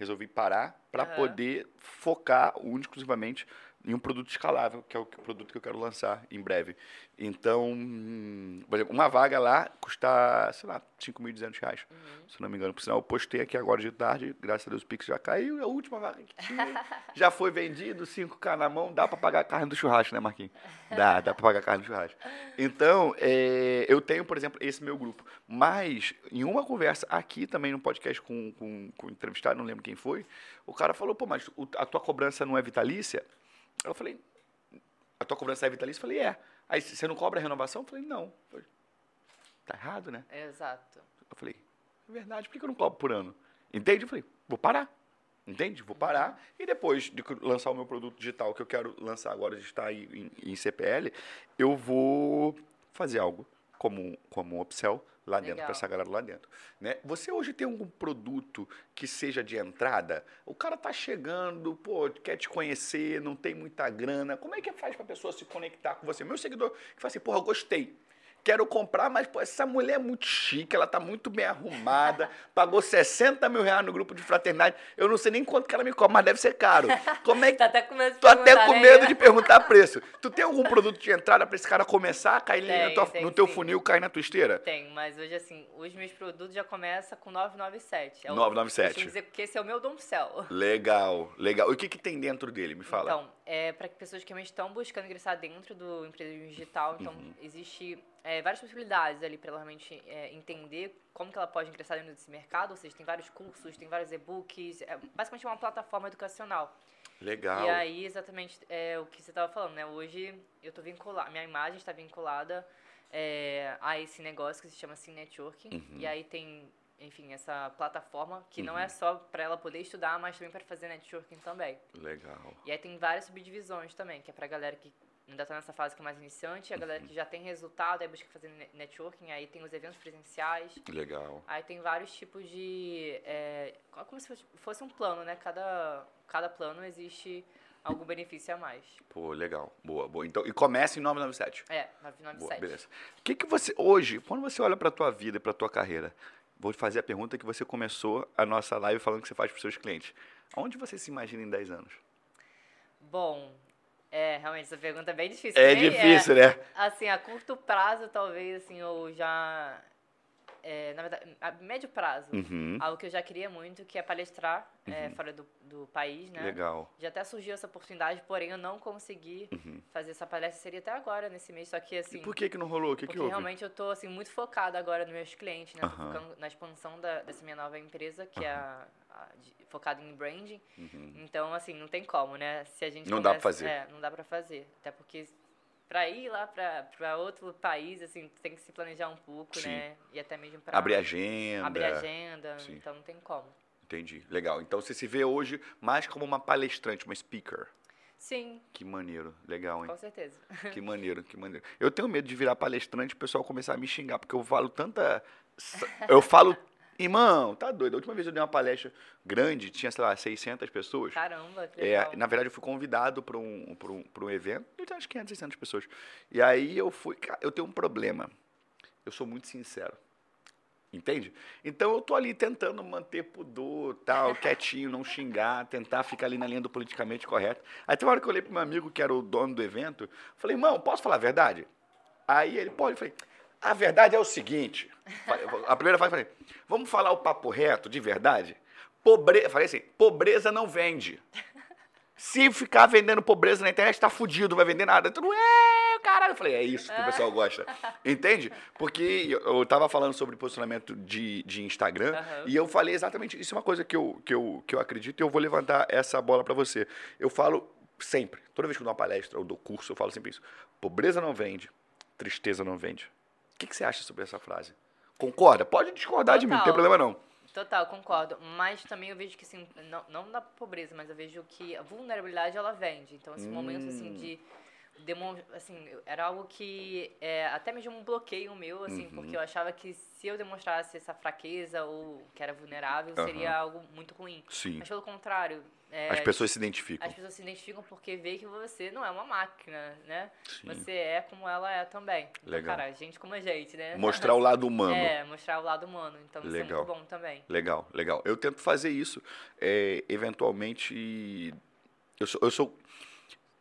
Resolvi parar para Aham. poder focar única e exclusivamente em um produto escalável, que é o produto que eu quero lançar em breve. Então, hum, por exemplo, uma vaga lá custa, sei lá, 5.200 reais, Uhum. se não me engano. Por sinal, eu postei aqui agora de tarde, graças a Deus o Pix já caiu, a última vaga que tinha já foi vendido, 5K na mão, dá para pagar a carne do churrasco, né, Marquinhos? Dá, dá para pagar a carne do churrasco. Então, é, eu tenho, por exemplo, esse meu grupo. Mas, em uma conversa aqui também no podcast com, com, com o entrevistado, não lembro quem foi, o cara falou, pô, mas a tua cobrança não é vitalícia? Eu falei, a tua cobrança é vitalícia? Eu falei, é. Aí, você não cobra a renovação? Eu falei, não. Eu falei, tá errado, né? Exato. Eu falei, é verdade, por que eu não cobro por ano? Entende? Eu falei, vou parar. Entende? Vou parar. E depois de lançar o meu produto digital que eu quero lançar agora, de estar em, em CPL, eu vou fazer algo como, como um upsell lá dentro, Legal. para essa galera lá dentro. Né? Você hoje tem algum produto que seja de entrada? O cara tá chegando, pô, quer te conhecer, não tem muita grana. Como é que faz para a pessoa se conectar com você? Meu seguidor que fala assim, porra, gostei. Quero comprar, mas pô, essa mulher é muito chique, ela tá muito bem arrumada, pagou 60 mil reais no grupo de fraternidade. Eu não sei nem quanto que ela me cobra, mas deve ser caro. Como é que Tá até com medo de Tô até com né, medo de perguntar preço. Tu tem algum produto de entrada para esse cara começar a cair Tem, tua- tem no teu sim. funil, cair na tua esteira? Tem, mas hoje, assim, os meus produtos já começam com 997. É o- 997. Eu costumo dizer que esse é o meu domicel. Legal, legal. E o que, que tem dentro dele? Me fala. Então, é para pessoas que realmente estão buscando ingressar dentro do empreendedorismo digital. Então, Uhum. existe é, várias possibilidades ali para ela realmente é, entender como que ela pode ingressar dentro desse mercado. Ou seja, tem vários cursos, tem vários e-books. É basicamente uma plataforma educacional. Legal. E aí, exatamente é o que você estava falando, né? Hoje eu tô vinculada, minha imagem está vinculada é, a esse negócio que se chama Sim Networking. Uhum. E aí tem, enfim, essa plataforma que não é só para ela poder estudar, mas também para fazer networking também. Legal. E aí tem várias subdivisões também, que é pra galera que ainda tá nessa fase que é mais iniciante, a galera Uhum. que já tem resultado, aí busca fazer ne- networking, aí tem os eventos presenciais. Legal. Aí tem vários tipos de. É, co- como se fosse- um plano, né? Cada, cada plano existe algum benefício a mais. Pô, legal. Boa, boa. Então, e começa em 997. É, Boa, 997. beleza. O que, que você, hoje, quando você olha pra tua vida e pra tua carreira, vou te fazer a pergunta que você começou a nossa live falando que você faz pros seus clientes. Aonde você se imagina em 10 anos? Bom, é, realmente, essa pergunta é bem difícil. É Nem difícil, né? Assim, a curto prazo, talvez, assim, eu já é, na verdade, a médio prazo, Uhum. algo que eu já queria muito, que é palestrar é, fora do, do país, né? Legal. Já até surgiu essa oportunidade, porém eu não consegui Uhum. fazer essa palestra. Seria até agora, nesse mês, só que assim... E por que que não rolou? O que que Porque houve? realmente eu tô assim, muito focada agora nos meus clientes, né? Na expansão da, dessa minha nova empresa, que é a, a de- focada em branding. Então, assim, não tem como, né? Se a gente Uhum. Não dá pra começa- fazer. É, não dá pra fazer. Até porque pra ir lá pra outro país, assim, tem que se planejar um pouco, Sim. né? E até mesmo pra Abrir agenda. abrir agenda. Sim. Então não tem como. Entendi. Legal. Então você se vê hoje mais como uma palestrante, uma speaker. Sim, Que maneiro. Legal, hein? com certeza. Que maneiro, que maneiro. Eu tenho medo de virar palestrante e o pessoal começar a me xingar, porque eu falo tanta. Eu falo. Irmão, tá doido. A última vez eu dei uma palestra grande, tinha, sei lá, 600 pessoas. Caramba, que legal. É, na verdade, eu fui convidado para um, pra um, pra um evento, eu tinha umas 500, 600 pessoas. E aí eu fui. Cara, eu tenho um problema. Eu sou muito sincero. Entende? Então eu tô ali tentando manter pudor, tal, quietinho, não xingar, tentar ficar ali na linha do politicamente correto. Aí tem uma hora que eu olhei pro meu amigo, que era o dono do evento, falei, irmão, posso falar a verdade? Aí ele pode, eu falei, a verdade é o seguinte. A primeira frase eu falei, vamos falar o papo reto, de verdade? Pobre... Falei assim, pobreza não vende. Se ficar vendendo pobreza na internet, tá fudido, não vai vender nada. Não é, caralho. Eu falei, é isso que o pessoal gosta. Entende? Porque eu, tava falando sobre posicionamento de, de Instagram Aham. e eu falei exatamente isso. é uma coisa que eu, que, eu, que eu acredito e eu vou levantar essa bola pra você. Eu falo sempre, toda vez que eu dou uma palestra ou dou curso, eu falo sempre isso. Pobreza não vende, tristeza não vende. O que, que você acha sobre essa frase? Concorda? Pode discordar de mim, não tem Total. problema não. Total, concordo. Mas também eu vejo que, assim, não, não da pobreza, mas eu vejo que a vulnerabilidade, ela vende. Então, esse momento, assim, Hum. de... Demon, assim, era algo que é, até mesmo um bloqueio meu, assim, Uhum. porque eu achava que se eu demonstrasse essa fraqueza ou que era vulnerável, seria algo muito ruim. Sim. Mas pelo contrário, é, As pessoas se identificam. as pessoas se identificam porque veem que você não é uma máquina, né? Sim. Você é como ela é também. Então, Legal. cara, gente como a gente, né? Mostrar o lado humano. É, mostrar o lado humano. Então isso é Legal. muito bom também. Legal, legal. Eu tento fazer isso. É, eventualmente. Eu sou. Eu sou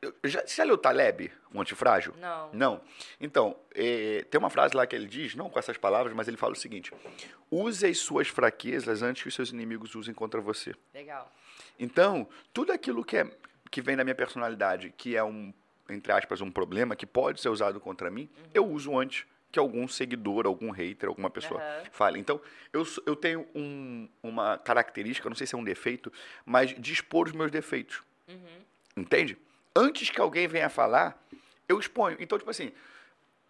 eu já, você já leu Taleb, o Antifrágil? Não. Não. Então, é, tem uma frase lá que ele diz, não com essas palavras, mas ele fala o seguinte: use as suas fraquezas antes que os seus inimigos usem contra você. Legal. Então, tudo aquilo que, é, que vem da minha personalidade, que é um, entre aspas, um problema, que pode ser usado contra mim, eu uso antes que algum seguidor, algum hater, alguma pessoa Aham. fale. Então, eu, eu tenho um- uma característica, não sei se é um defeito, mas de expor os meus defeitos. Uhum. Entende? Antes que alguém venha falar, eu exponho. Então, tipo assim,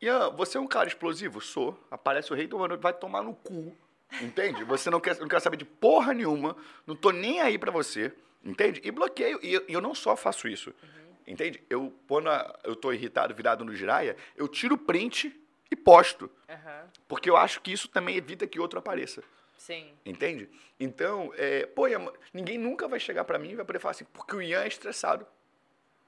Ian, você é um cara explosivo? Sou. Aparece o rei tomando, vai tomar no cu. Entende? Você não quer, não quer saber de porra nenhuma, não tô nem aí pra você. Entende? E bloqueio. E eu, eu não só faço isso. Entende? Eu, quando a- eu tô irritado, virado no giraia, eu tiro print e posto. Aham. Porque eu acho que isso também evita que outro apareça. Sim. Entende? Então, é, pô, ninguém nunca vai chegar pra mim e vai poder falar assim, porque o Ian é estressado.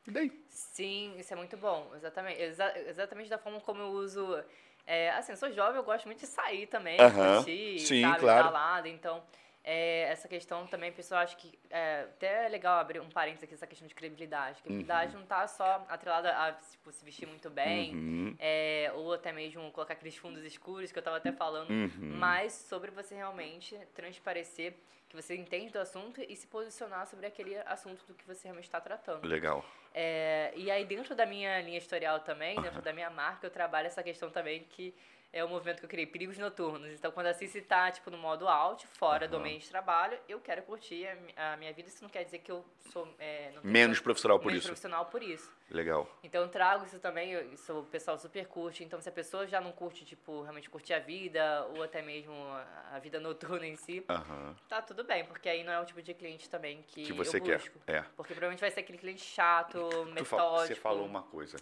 E daí? Sim, isso é muito bom. Exatamente. Exa- exatamente da forma como eu uso. É, assim, eu sou jovem, eu gosto muito de sair também, Aham. curtir, Sim, sabe, claro. balada. Então, é, essa questão também, pessoal, acho que é até é legal abrir um parênteses aqui, essa questão de credibilidade. Credibilidade não tá só atrelada a tipo, se vestir muito bem, Uhum. é, ou até mesmo colocar aqueles fundos escuros que eu tava até falando, Uhum. mas sobre você realmente transparecer que você entende do assunto e se posicionar sobre aquele assunto do que você realmente está tratando. Legal. É, e aí, dentro da minha linha editorial também, dentro da minha marca, eu trabalho essa questão também que é o movimento que eu criei, Perigos Noturnos. Então, quando a Cici tá, tipo, no modo out, fora do Aham. ambiente de trabalho, eu quero curtir a, mi- a minha vida. Isso não quer dizer que eu sou... É, Menos profissional por menos isso. profissional por isso. Legal. Então, eu trago isso também, eu- isso o pessoal super curte. Então, se a pessoa já não curte, tipo, realmente curtir a vida, ou até mesmo a, vida noturna em si, Aham. tá tudo bem, porque aí não é o tipo de cliente também que, Que você eu quer. busco. É. Porque provavelmente vai ser aquele cliente chato, metódico. Você falou uma coisa.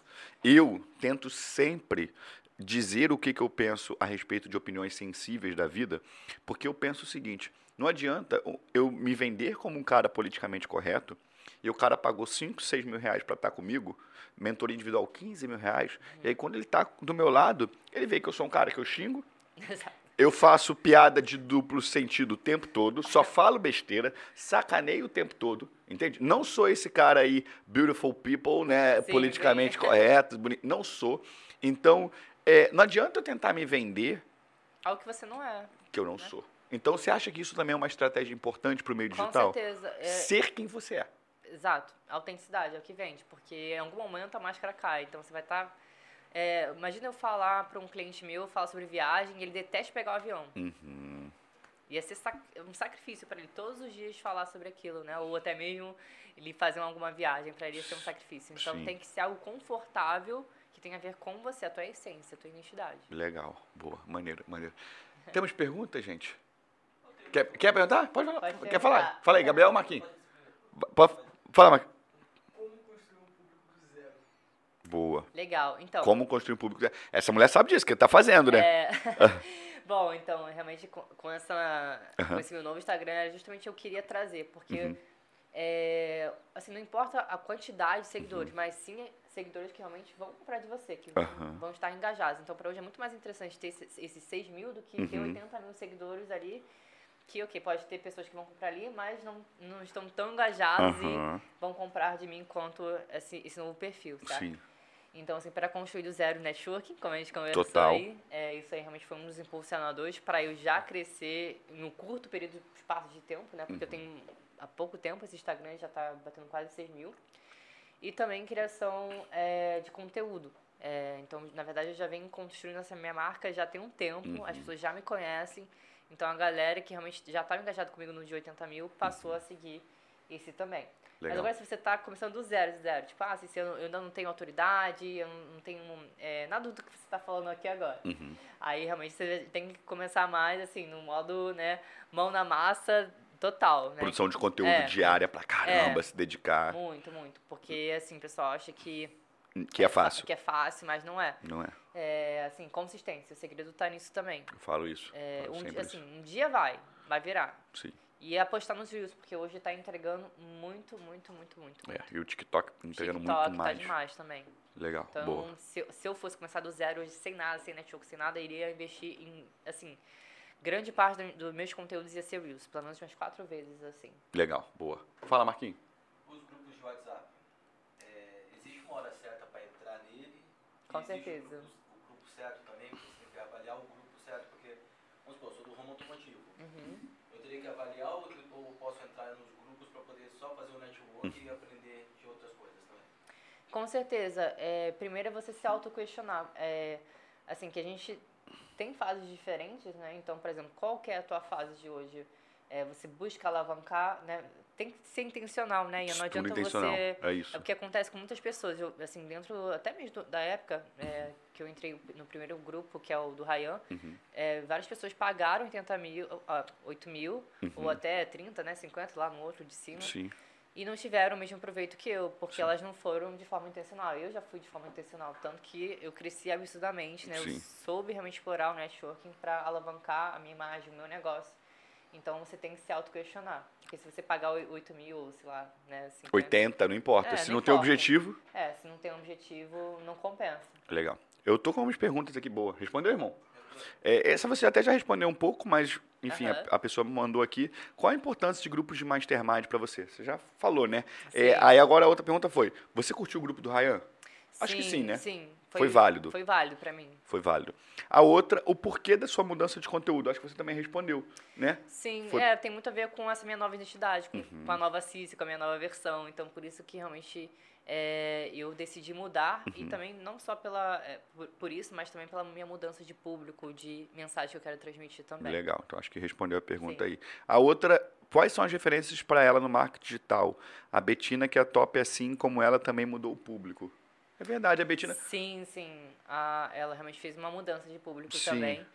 Eu tento sempre dizer o que, que eu penso a respeito de opiniões sensíveis da vida, porque eu penso o seguinte: não adianta eu me vender como um cara politicamente correto e o cara pagou 5, 6 mil reais para estar comigo, mentoria individual 15 mil reais, e aí quando ele está do meu lado, ele vê que eu sou um cara que eu xingo, Exato. eu faço piada de duplo sentido o tempo todo, só falo besteira, sacaneio o tempo todo, entende? Não sou esse cara aí, beautiful people, né? Sim, politicamente sim. correto, bonito. Não sou. Então, é, não adianta eu tentar me vender Algo que você não é. que eu não sou. Então você acha que isso também é uma estratégia importante para o meio Com digital? certeza. É, Ser quem você é. Exato, autenticidade é o que vende, porque em algum momento a máscara cai, então você vai estar. imagina eu falar para um cliente meu, falar sobre viagem, e ele detesta pegar o avião. Uhum. Ia ser sac- um sacrifício para ele todos os dias falar sobre aquilo, né? Ou até mesmo ele fazer alguma viagem, para ele ia ser um sacrifício. Então Sim. tem que ser algo confortável, que tem a ver com você, a tua essência, a tua identidade. Legal, boa, maneiro, maneiro. Temos perguntas, gente? Quer, quer perguntar? Pode falar. Pode quer falar? Fala aí, Gabriel Marquinhos? Pode falar, Marquinhos. Como construir um público do zero? Boa. Legal, então. Como construir um público. Essa mulher sabe disso, que tá fazendo, né? É. Bom, então, realmente com, essa, Aham. com esse meu novo Instagram, justamente eu queria trazer, porque Uhum. É, assim, não importa a quantidade de seguidores, mas sim seguidores que realmente vão comprar de você, que vão, Uhum. Vão estar engajados. Então, para hoje é muito mais interessante ter esses, esses 6 mil do que ter Uhum. 80 mil seguidores ali, que, ok, pode ter pessoas que vão comprar ali, mas não, não estão tão engajados e vão comprar de mim quanto esse, esse novo perfil, certo? Sim. Então, assim, para construir do zero networking, como a gente conversou Total. aí, é, isso aí realmente foi um dos impulsionadores para eu já crescer no curto período de espaço de tempo, né? Porque eu Uhum. tenho há pouco tempo, esse Instagram já está batendo quase 6 mil. E também criação é, de conteúdo. É, então, na verdade, eu já venho construindo essa minha marca já tem um tempo, as Uhum. pessoas já me conhecem. Então, a galera que realmente já estava engajada comigo no de 80 mil passou a seguir esse também. Mas Legal. agora se você está começando do zero, zero, tipo, ah, se eu, eu ainda não tenho autoridade, eu não tenho é, nada do que você está falando aqui agora. Uhum. Aí realmente você tem que começar mais assim, no modo, né, mão na massa total, né? Produção de conteúdo É. diária pra caramba, É. se dedicar. Muito, muito. Porque assim, o pessoal acha que, Que é fácil. que é fácil, mas não é. Não é? É assim, consistência. O segredo tá nisso também. Eu falo isso. É, falo um, dia, isso. assim, um dia vai, vai virar. Sim. E apostar nos views, porque hoje tá entregando muito, muito, muito, muito. É, e o TikTok entregando TikTok muito mais. tá demais também. Legal, Então, boa. se, eu- se eu fosse começar do zero hoje, sem nada, sem network, sem nada, eu iria investir em, assim, grande parte do- dos meus conteúdos ia ser Reels, pelo menos umas quatro vezes, assim. Legal, boa. Fala, Marquinhos. Os grupos de WhatsApp. É, existe uma hora certa para entrar nele? Com certeza. O grupo, o grupo certo também, você tem que avaliar o grupo certo, porque, vamos supor, eu sou do ramo automotivo. Uhum. Eu teria que avaliar ou, ou posso entrar nos grupos para poder só fazer o network Uhum. e aprender de outras coisas também? Com certeza. É, primeiro é você se auto-questionar. É, assim, que a gente tem fases diferentes, né? Então, por exemplo, qual que é a tua fase de hoje? É, você busca alavancar, né? Tem que ser intencional, né? E não adianta você... É isso. É o que acontece com muitas pessoas. Eu, assim, dentro até mesmo da época é, que eu entrei no primeiro grupo, que é o do Ryan, Uhum. é, várias pessoas pagaram 80 mil, ah, 8 mil, Uhum. ou até 30, né? 50 lá no outro de cima. Sim. E não tiveram o mesmo proveito que eu, porque elas não foram de forma intencional. Eu já fui de forma intencional, tanto que eu cresci absurdamente, né? Sim. Eu soube realmente explorar o networking para alavancar a minha imagem, o meu negócio. Então você tem que se auto-questionar. Porque se você pagar oi- 8 mil, ou sei lá, né? 50, 80, não importa. É, Se não não tem importa. objetivo, É, se não tem um objetivo, não compensa. legal. Eu tô com umas perguntas aqui boas. Respondeu, irmão? É, essa você até já respondeu um pouco, mas, enfim, a- Aham. a, pessoa me mandou aqui. Qual a importância de grupos de mastermind pra você? Você já falou, né? É, Sim. aí agora a outra pergunta foi: você curtiu o grupo do Ryan? Acho que sim, né? Sim. Foi válido. Foi válido pra mim. Foi válido. A outra, o porquê da sua mudança de conteúdo. Acho que você também respondeu, né? Sim, Foi- Uhum. é, tem muito a ver com essa minha nova identidade, com, com a nova CIS, com a minha nova versão. Então, por isso que realmente é, eu decidi mudar. E Uhum. também, não só pela, é, por, por isso, mas também pela minha mudança de público, de mensagem que eu quero transmitir também. Legal, então acho que respondeu a pergunta Sim. aí. A outra, quais são as referências para ela no marketing digital? A Betina, que é top assim como ela, também mudou o público. É verdade, a Betina. Sim, sim. A, ela realmente fez uma mudança de público Sim. também.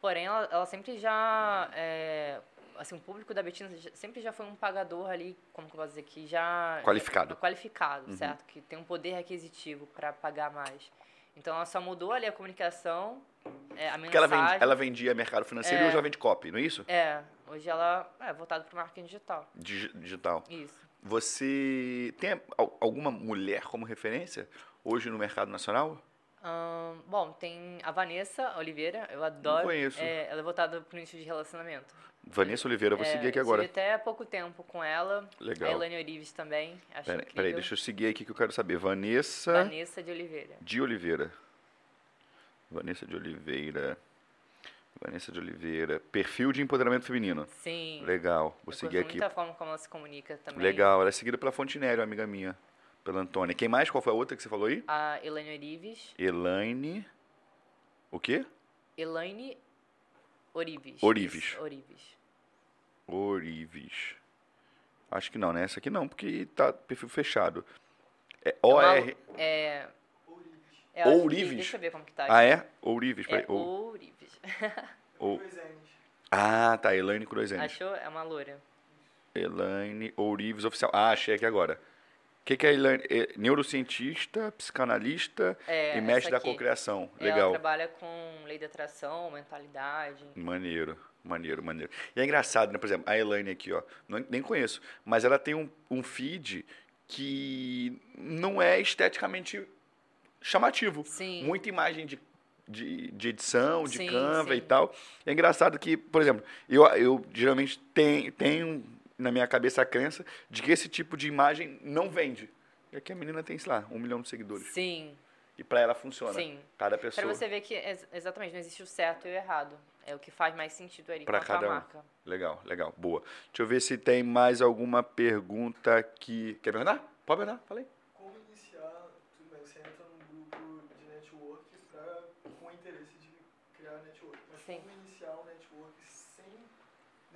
Porém, ela, ela sempre já. é, assim, o público da Betina sempre já foi um pagador ali, como que eu posso dizer, que já. Qualificado. já- qualificado, Uhum. certo? Que tem um poder requisitivo para pagar mais. Então, ela só mudou ali a comunicação, é, a Porque ela, mensagem. vende, ela vendia mercado financeiro e É. hoje ela vende copy, não é isso? É, hoje ela é voltada para o marketing digital. Digi- digital. Isso. Você tem al- alguma mulher como referência hoje no mercado nacional? Bom, tem a Vanessa Oliveira, eu adoro. conheço. É, ela é voltada para o nicho de relacionamento. Vanessa Oliveira, eu vou É, seguir aqui agora. Até há pouco tempo com ela. Legal. A Elaine Orives também. Acho. Peraí, deixa eu seguir aqui que eu quero saber. Vanessa Vanessa de Oliveira. de Oliveira. Vanessa de Oliveira. Vanessa de Oliveira. Perfil de empoderamento feminino. Sim. Legal. Vou eu seguir aqui. muito a forma como ela se comunica também. Legal. Ela é seguida pela Fontenelle, uma amiga minha. Pela Antônia. Quem mais? Qual foi a outra que você falou aí? A Elaine Orives. Elaine. O quê? Elaine Orives. Orives. Orives. Orives. Acho que não, né? Essa aqui não, porque tá perfil fechado. É É uma- OR. É, que- Ourives? Deixa eu ver como que tá. Ah, aqui. é? Ourives. É. Ou- Ourives. N's. Ah, tá. Elaine com dois N's. Achou? É uma loura. Elaine Ourives Oficial. Ah, achei aqui agora. O que, que é Elaine? É neurocientista, psicanalista É, e mestre da cocriação. Ela Legal. trabalha com lei da atração, mentalidade. Maneiro, maneiro, maneiro. E é engraçado, né? Por exemplo, a Elaine aqui, ó. não- nem conheço, mas ela tem um, um feed que não é esteticamente chamativo. Sim. Muita imagem de, de, de edição, de Sim, Canva e sim. tal. É engraçado que, por exemplo, eu, eu geralmente tenho, tenho na minha cabeça a crença de que esse tipo de imagem não vende. E aqui a menina tem, sei lá, um milhão de seguidores. Sim, E pra ela funciona. sim. Cada pessoa. você ver que ex- exatamente não existe o certo e o errado. É o que faz mais sentido ali Pra com a tua cada um. marca. Legal, legal. Boa. Deixa eu ver se tem mais alguma pergunta aqui. Quer perguntar? Pode perguntar, falei. Como iniciar, tudo bem, você entra num grupo de network pra, com interesse de criar network, mas Sim. como iniciar um network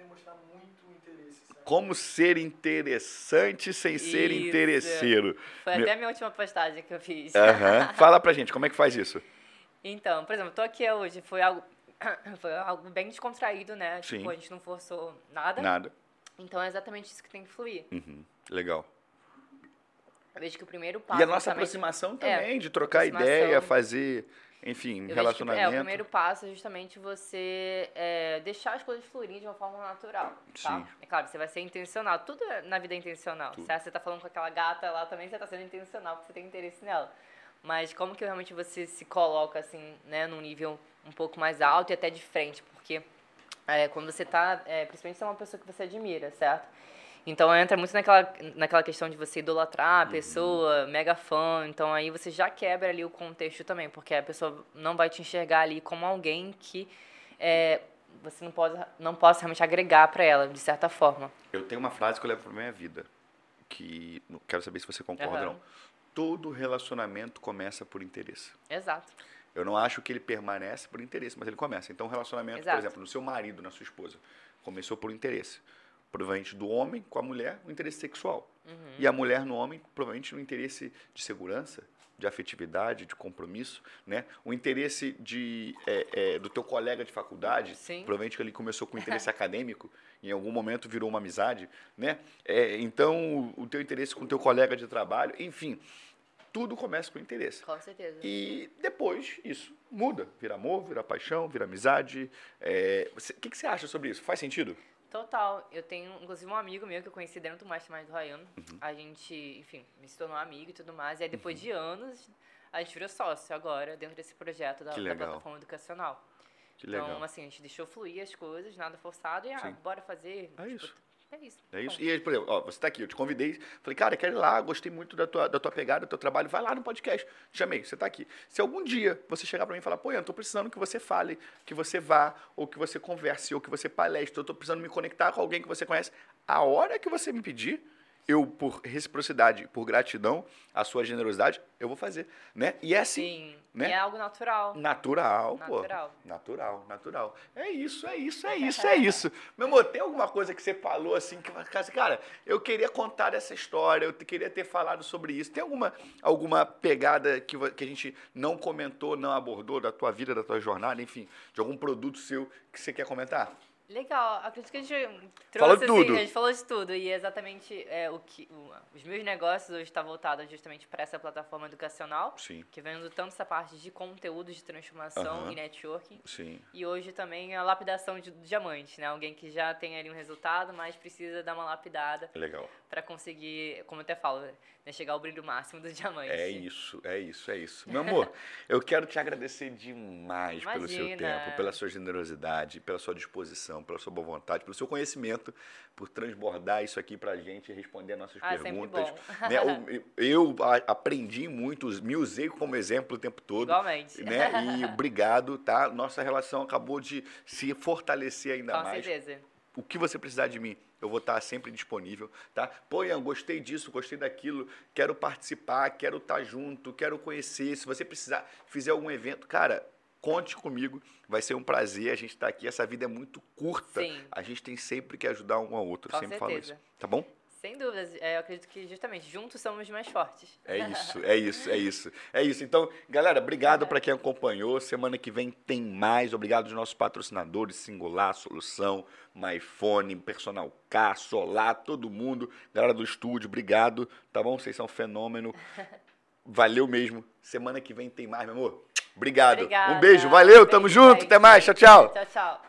demonstrar muito interesse, sabe? Como ser interessante sem ser Isso. interesseiro. Foi Meu- até a minha última postagem que eu fiz. Aham. Fala pra gente, como é que faz isso? Então, por exemplo, tô aqui hoje, foi algo, foi algo bem descontraído, né? Sim. Tipo, a gente não forçou nada. Nada. Então é exatamente isso que tem que fluir. Uhum. Legal. Eu vejo que o primeiro passo. E a nossa justamente- aproximação É, também, de trocar ideia, fazer, enfim, Eu vejo que, relacionamento. é, o primeiro passo é justamente você é, deixar as coisas fluírem de uma forma natural, tá? Sim. É claro, você vai ser intencional. Tudo é- na vida é intencional. Tudo. Se você tá falando com aquela gata lá também, você tá sendo intencional, porque você tem interesse nela. Mas como que realmente você se coloca, assim, né, num nível um pouco mais alto e até de frente? Porque é, quando você tá, é, principalmente se é uma pessoa que você admira, certo? Então entra muito naquela, naquela questão de você idolatrar a pessoa, mega fã. Então aí você já quebra ali o contexto também, porque a pessoa não vai te enxergar ali como alguém que é, você não, pode, não possa realmente agregar para ela, de certa forma. Eu tenho uma frase que eu levo pra minha vida, que não quero saber se você concorda ou Aham. não. Todo relacionamento começa por interesse. Exato. Eu não acho que ele permanece por interesse, mas ele começa. Então, o relacionamento, Exato. por exemplo, no seu marido, na sua esposa, começou por interesse. Provavelmente do homem com a mulher, o interesse sexual. Uhum. E a mulher no homem, provavelmente no interesse de segurança, de afetividade, de compromisso, né? O interesse de, é, é, do teu colega de faculdade, Sim. provavelmente que ele começou com interesse acadêmico, em algum momento virou uma amizade, né? É, então, o, o teu interesse com o teu colega de trabalho, enfim, tudo começa com interesse. Com certeza. E depois isso muda, vira amor, vira paixão, vira amizade. É, O que, que você acha sobre isso? Faz sentido? Total. Eu tenho, inclusive, um amigo meu que eu conheci dentro do Mastermind do Rayano. Uhum. A gente, enfim, me se tornou amigo e tudo mais. E aí, depois de anos, a gente virou sócio agora, dentro desse projeto da, da legal. plataforma educacional. Que legal. Então, assim, a gente deixou fluir as coisas, nada forçado. E, ah, Sim. bora fazer. É isso. É isso. É isso. Bom, E aí, por exemplo, ó, você está aqui, eu te convidei, falei, cara, quero ir lá, gostei muito da tua, da tua pegada, do teu trabalho, vai lá no podcast. Te chamei, você está aqui. Se algum dia você chegar para mim e falar, pô, eu estou precisando que você fale, que você vá, ou que você converse, ou que você palestre, eu estou precisando me conectar com alguém que você conhece, a hora que você me pedir, eu, por reciprocidade, por gratidão, a sua generosidade, eu vou fazer, né? E é assim, Sim. né? E é algo natural. Natural, pô. Natural. Natural, natural. É isso, é isso, é isso, é isso. Meu amor, tem alguma coisa que você falou assim que assim, cara, eu queria contar essa história, eu queria ter falado sobre isso. Tem alguma, alguma pegada que, que a gente não comentou, não abordou da tua vida, da tua jornada, enfim, de algum produto seu que você quer comentar? Legal, acredito que a gente trouxe, tudo. assim, a gente falou de tudo. E é exatamente é, o que o- os meus negócios hoje estão voltados justamente para essa plataforma educacional, Sim, que vendo tanto essa parte de conteúdo de transformação e networking. sim. E hoje também a lapidação de diamante, né? Alguém que já tem ali um resultado, mas precisa dar uma lapidada Legal. Para conseguir, como eu até falo, né, chegar ao brilho máximo do diamante. É isso, é isso, é isso. Meu amor, eu quero te agradecer demais pelo seu Imagina. tempo, pela sua generosidade, pela sua disposição. pela sua boa vontade, pelo seu conhecimento, por transbordar isso aqui pra gente e responder as nossas Ah, sempre perguntas. Né, Eu, eu a- aprendi muito, me usei como exemplo o tempo todo. Igualmente. Né? E obrigado, tá? Nossa relação acabou de se fortalecer ainda Com mais certeza. O que você precisar de mim, eu vou estar sempre disponível, tá? Pô, Ian, gostei disso, gostei daquilo, quero participar, quero estar junto, quero conhecer. Se você precisar, fizer algum evento, cara, conte comigo, vai ser um prazer. A gente estar aqui, essa vida é muito curta. Sim. A gente tem sempre que ajudar um ao outro, Com sempre falo isso. certeza. Tá bom? Sem dúvidas. É, eu acredito que justamente juntos somos mais fortes. É isso, é isso, é isso. É isso. Então, galera, obrigado para quem acompanhou. Semana que vem tem mais. Obrigado aos nossos patrocinadores, Singular, Solução, MyFone, Personal K, Solar, todo mundo. Galera do estúdio, obrigado. Tá bom? Vocês são um fenômeno. Valeu mesmo. Semana que vem tem mais, meu amor. Obrigado. Obrigada. Um beijo, valeu, tamo Beijo, junto. Até mais. Tchau, tchau. Tchau, tchau.